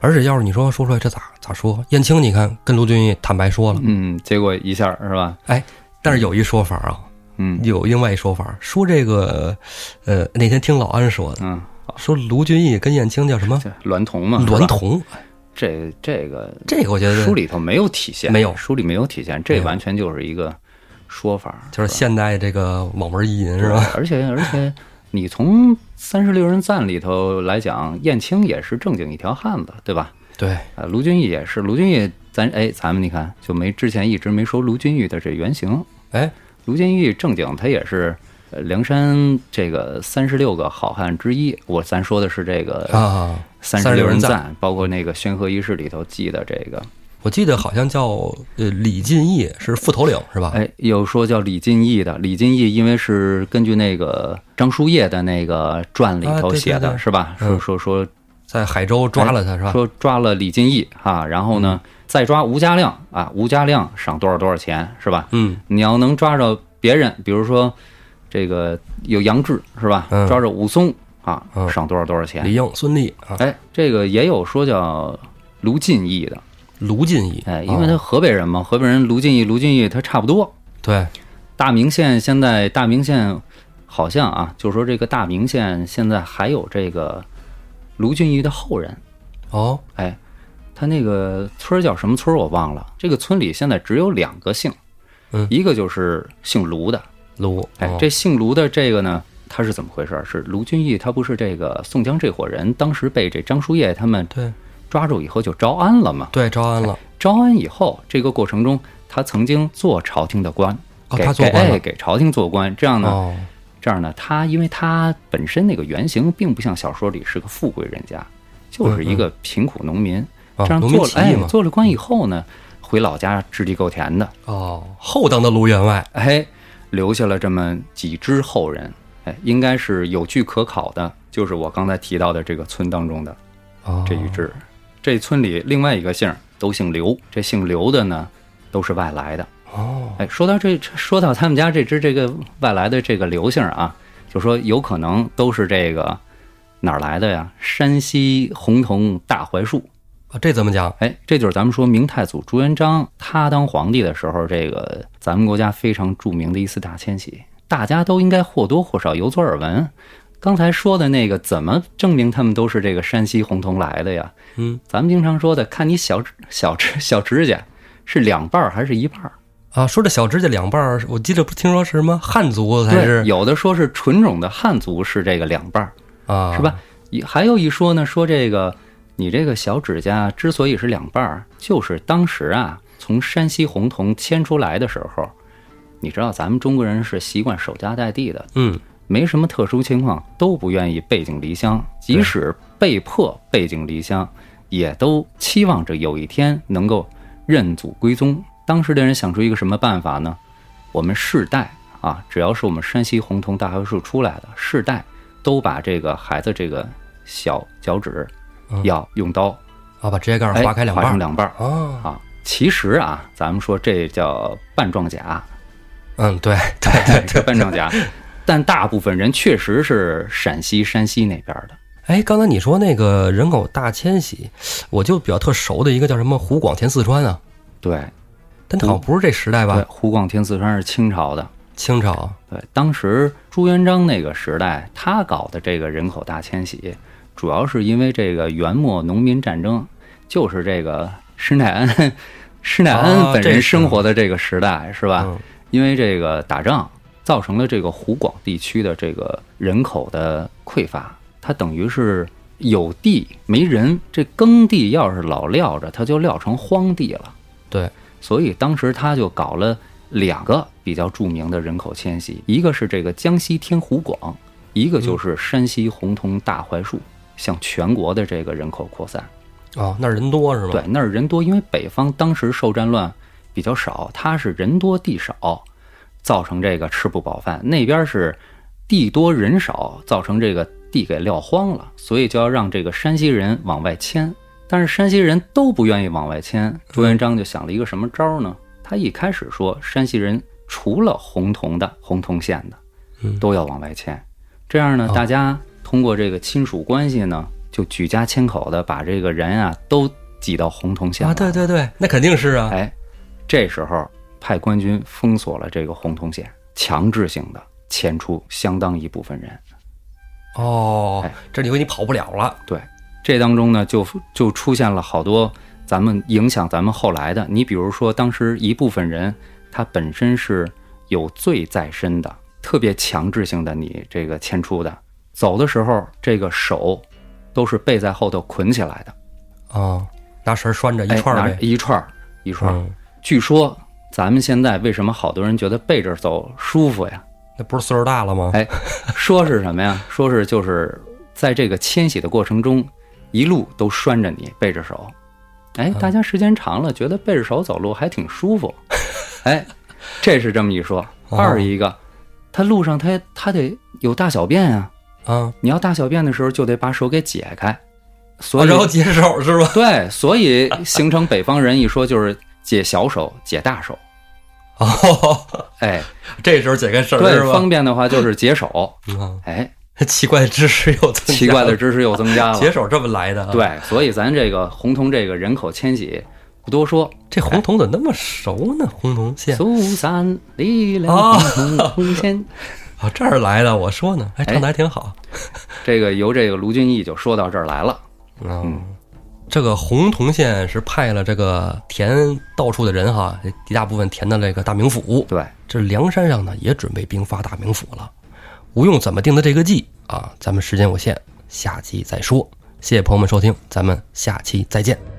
S1: 而且要是你说说出来，这咋咋说？燕青，你看跟卢俊义坦白说了，
S2: 嗯，结果一下是吧？
S1: 哎但是有一说法啊，
S2: 嗯。
S1: 有另外一说法，说这个，呃，那天听老安说的，
S2: 嗯，
S1: 说卢俊义跟燕青叫什么？
S2: 这娈童嘛，是吧？
S1: 娈童，
S2: 这这个
S1: 这个我觉得
S2: 书里头没有体现，
S1: 没有。
S2: 书里没有体现，这完全就是一个说法，
S1: 就是现代这个网文意淫是吧？
S2: 而且而且，你从三十六人赞里头来讲，燕青也是正经一条汉子，对吧？
S1: 对，
S2: 啊，卢俊义也是，卢俊义，咱哎，咱们你看就没之前一直没说卢俊义的这原型。
S1: 哎，
S2: 卢俊义正经他也是呃梁山这个三十六个好汉之一。我咱说的是这个
S1: 啊，
S2: 三十六
S1: 人赞，
S2: 人赞，包括那个宣和仪式里头记的这个，
S1: 我记得好像叫呃李进义是副头领是吧？
S2: 哎，有说叫李进义的，李进义因为是根据那个张叔夜的那个传里头写的，
S1: 对
S2: 是吧？
S1: 嗯
S2: 说说说
S1: 在海州抓了他是吧？
S2: 说抓了李进义啊，然后呢再抓吴家亮啊，吴家亮赏多少多少钱是吧？
S1: 嗯，
S2: 你要能抓着别人，比如说这个有杨志是吧？
S1: 嗯
S2: 抓着武松啊
S1: 嗯，
S2: 赏多少多少钱？
S1: 李应、孙立啊，
S2: 哎，这个也有说叫卢进义的，
S1: 卢俊义，
S2: 哎，因为他
S1: 哦
S2: 河北人嘛，河北人卢俊义、卢俊义他差不多。
S1: 对，
S2: 大名县现在大名县好像啊，就是说这个大名县现在还有这个卢俊义的后人，
S1: 哦，
S2: 哎，他那个村儿叫什么村儿我忘了。这个村里现在只有两个姓，
S1: 嗯。
S2: 一个就是姓卢的，
S1: 卢，
S2: 哎
S1: 哦，
S2: 这姓卢的这个呢，他是怎么回事儿？是卢俊义他不是这个宋江这伙人当时被这张叔夜他们
S1: 对
S2: 抓住以后就招安了嘛？
S1: 对，招安了，
S2: 招安以后，这个过程中他曾经做朝廷的官，
S1: 哦，
S2: 给
S1: 他做官了，
S2: 给哎给朝廷做官，这样呢。
S1: 哦，
S2: 这样呢，他因为他本身那个原型并不像小说里是个富贵人家，就是一个贫苦农民。
S1: 啊
S2: 这样做了，哎做了官以后呢，回老家支地够田的，
S1: 哦，后当的卢员外，
S2: 哎，留下了这么几支后人，哎，应该是有据可考的，就是我刚才提到的这个村当中的
S1: 哦，
S2: 这一支。这村里另外一个姓都姓刘，这姓刘的呢都是外来的。
S1: 哦，
S2: 哎，说到这，说到他们家这只这个外来的这个刘姓啊，就说有可能都是这个哪儿来的呀？山西洪洞大槐树。
S1: 啊这怎么讲？
S2: 哎，这就是咱们说明太祖朱元璋他当皇帝的时候，这个咱们国家非常著名的一次大迁徙，大家都应该或多或少有所耳闻。刚才说的那个，怎么证明他们都是这个山西洪洞来的呀？
S1: 嗯
S2: 咱们经常说的，看你小指小指 小指甲是两半儿还是一半儿？
S1: 啊，说这小指甲两半儿，我记得不听说是什么汉族才是
S2: 有的说是纯种的汉族是这个两半儿，
S1: 啊，
S2: 是吧？也还有一说呢，说这个你这个小指甲之所以是两半儿，就是当时啊从山西洪洞迁出来的时候，你知道咱们中国人是习惯守家待地的，
S1: 嗯，
S2: 没什么特殊情况都不愿意背井离乡，即使被迫背井离乡，也都期望着有一天能够认祖归宗。当时的人想出一个什么办法呢？我们世代啊，只要是我们山西洪洞大槐树出来的，世代都把这个孩子这个小脚趾
S1: 嗯。
S2: 要用刀
S1: 啊，把指甲盖划开两半。
S2: 划成两半
S1: 啊。
S2: 其实啊，咱们说这叫半状甲，
S1: 嗯，对对
S2: 对，这半状甲，但大部分人确实是陕西、山西那边的。
S1: 哎，刚才你说那个人口大迁徙，我就比较特熟的一个叫什么湖广填四川啊，
S2: 对，
S1: 但好像不是这时代
S2: 对
S1: 吧？，
S2: 湖广填四川是清朝的。
S1: 清朝
S2: 对，当时朱元璋那个时代，他搞的这个人口大迁徙，主要是因为这个元末农民战争，就是这个施耐庵，施耐
S1: 啊
S2: 庵本人生活的这个时代，是吧？
S1: 嗯
S2: 因为这个打仗造成了这个湖广地区的这个人口的匮乏，它等于是有地没人，这耕地要是老撂着，它就撂成荒地了。
S1: 对，
S2: 所以当时他就搞了两个比较著名的人口迁徙，一个是这个江西天湖广，一个就是山西洪洞大槐树，向全国的这个人口扩散。
S1: 哦，那儿人多是吧？
S2: 对，那儿人多，因为北方当时受战乱比较少，它是人多地少，造成这个吃不饱饭；那边是地多人少，造成这个地给撂荒了，所以就要让这个山西人往外迁。但是山西人都不愿意往外迁，朱元璋就想了一个什么招呢？他一开始说，山西人除了洪洞的洪洞县的，
S1: 嗯
S2: 都要往外迁。这样呢，
S1: 哦
S2: 大家通过这个亲属关系呢，就举家迁口的把这个人啊都挤到洪洞县
S1: 啊，对对对，那肯定是啊。
S2: 哎，这时候派官军封锁了这个洪洞县，强制性的迁出相当一部分人。
S1: 哦
S2: 哎，
S1: 这里头你跑不了了。
S2: 对，这当中呢，就就出现了好多咱们影响咱们后来的。你比如说，当时一部分人他本身是有罪在身的，特别强制性的你这个迁出的，走的时候这个手都是背在后头捆起来的，
S1: 啊，拿绳拴着一串。
S2: 一串儿一串儿。
S1: 嗯，
S2: 据说咱们现在为什么好多人觉得背着走舒服呀？
S1: 那不是岁数大了吗？
S2: 哎，说是什么呀？说是就是在这个迁徙的过程中，一路都拴着你，背着手。哎，大家时间长了，觉得背着手走路还挺舒服。哎，这是这么一说。
S1: 哦
S2: 二一个，他路上他他得有大小便啊，
S1: 啊，
S2: 你要大小便的时候就得把手给解开，所以
S1: 啊然后解手是吧？
S2: 对，所以形成北方人一说就是解小手、解大手。
S1: 哦，
S2: 哎，
S1: 这时候解开绳儿
S2: 对
S1: 是，吧？
S2: 方便的话就是解手。
S1: 嗯，
S2: 哎，
S1: 奇怪的知识又增加了
S2: 奇怪的知识又增加了。
S1: 解手这么来的啊？，
S2: 对，所以咱这个洪洞这个人口迁徙不多说，
S1: 这洪洞怎么那么熟呢？洪洞县
S2: 苏三离了
S1: 啊
S2: 洪洞县。
S1: 啊，这儿来的，我说呢，哎唱的还挺好。
S2: 这个由这个卢俊义就说到这儿来了。
S1: 嗯，这个洪洞县是派了这个填到处的人哈，一大部分填的那个大名府。
S2: 对，
S1: 这梁山上呢也准备兵发大名府了。吴用怎么定的这个计啊？咱们时间有限，下期再说。谢谢朋友们收听，咱们下期再见。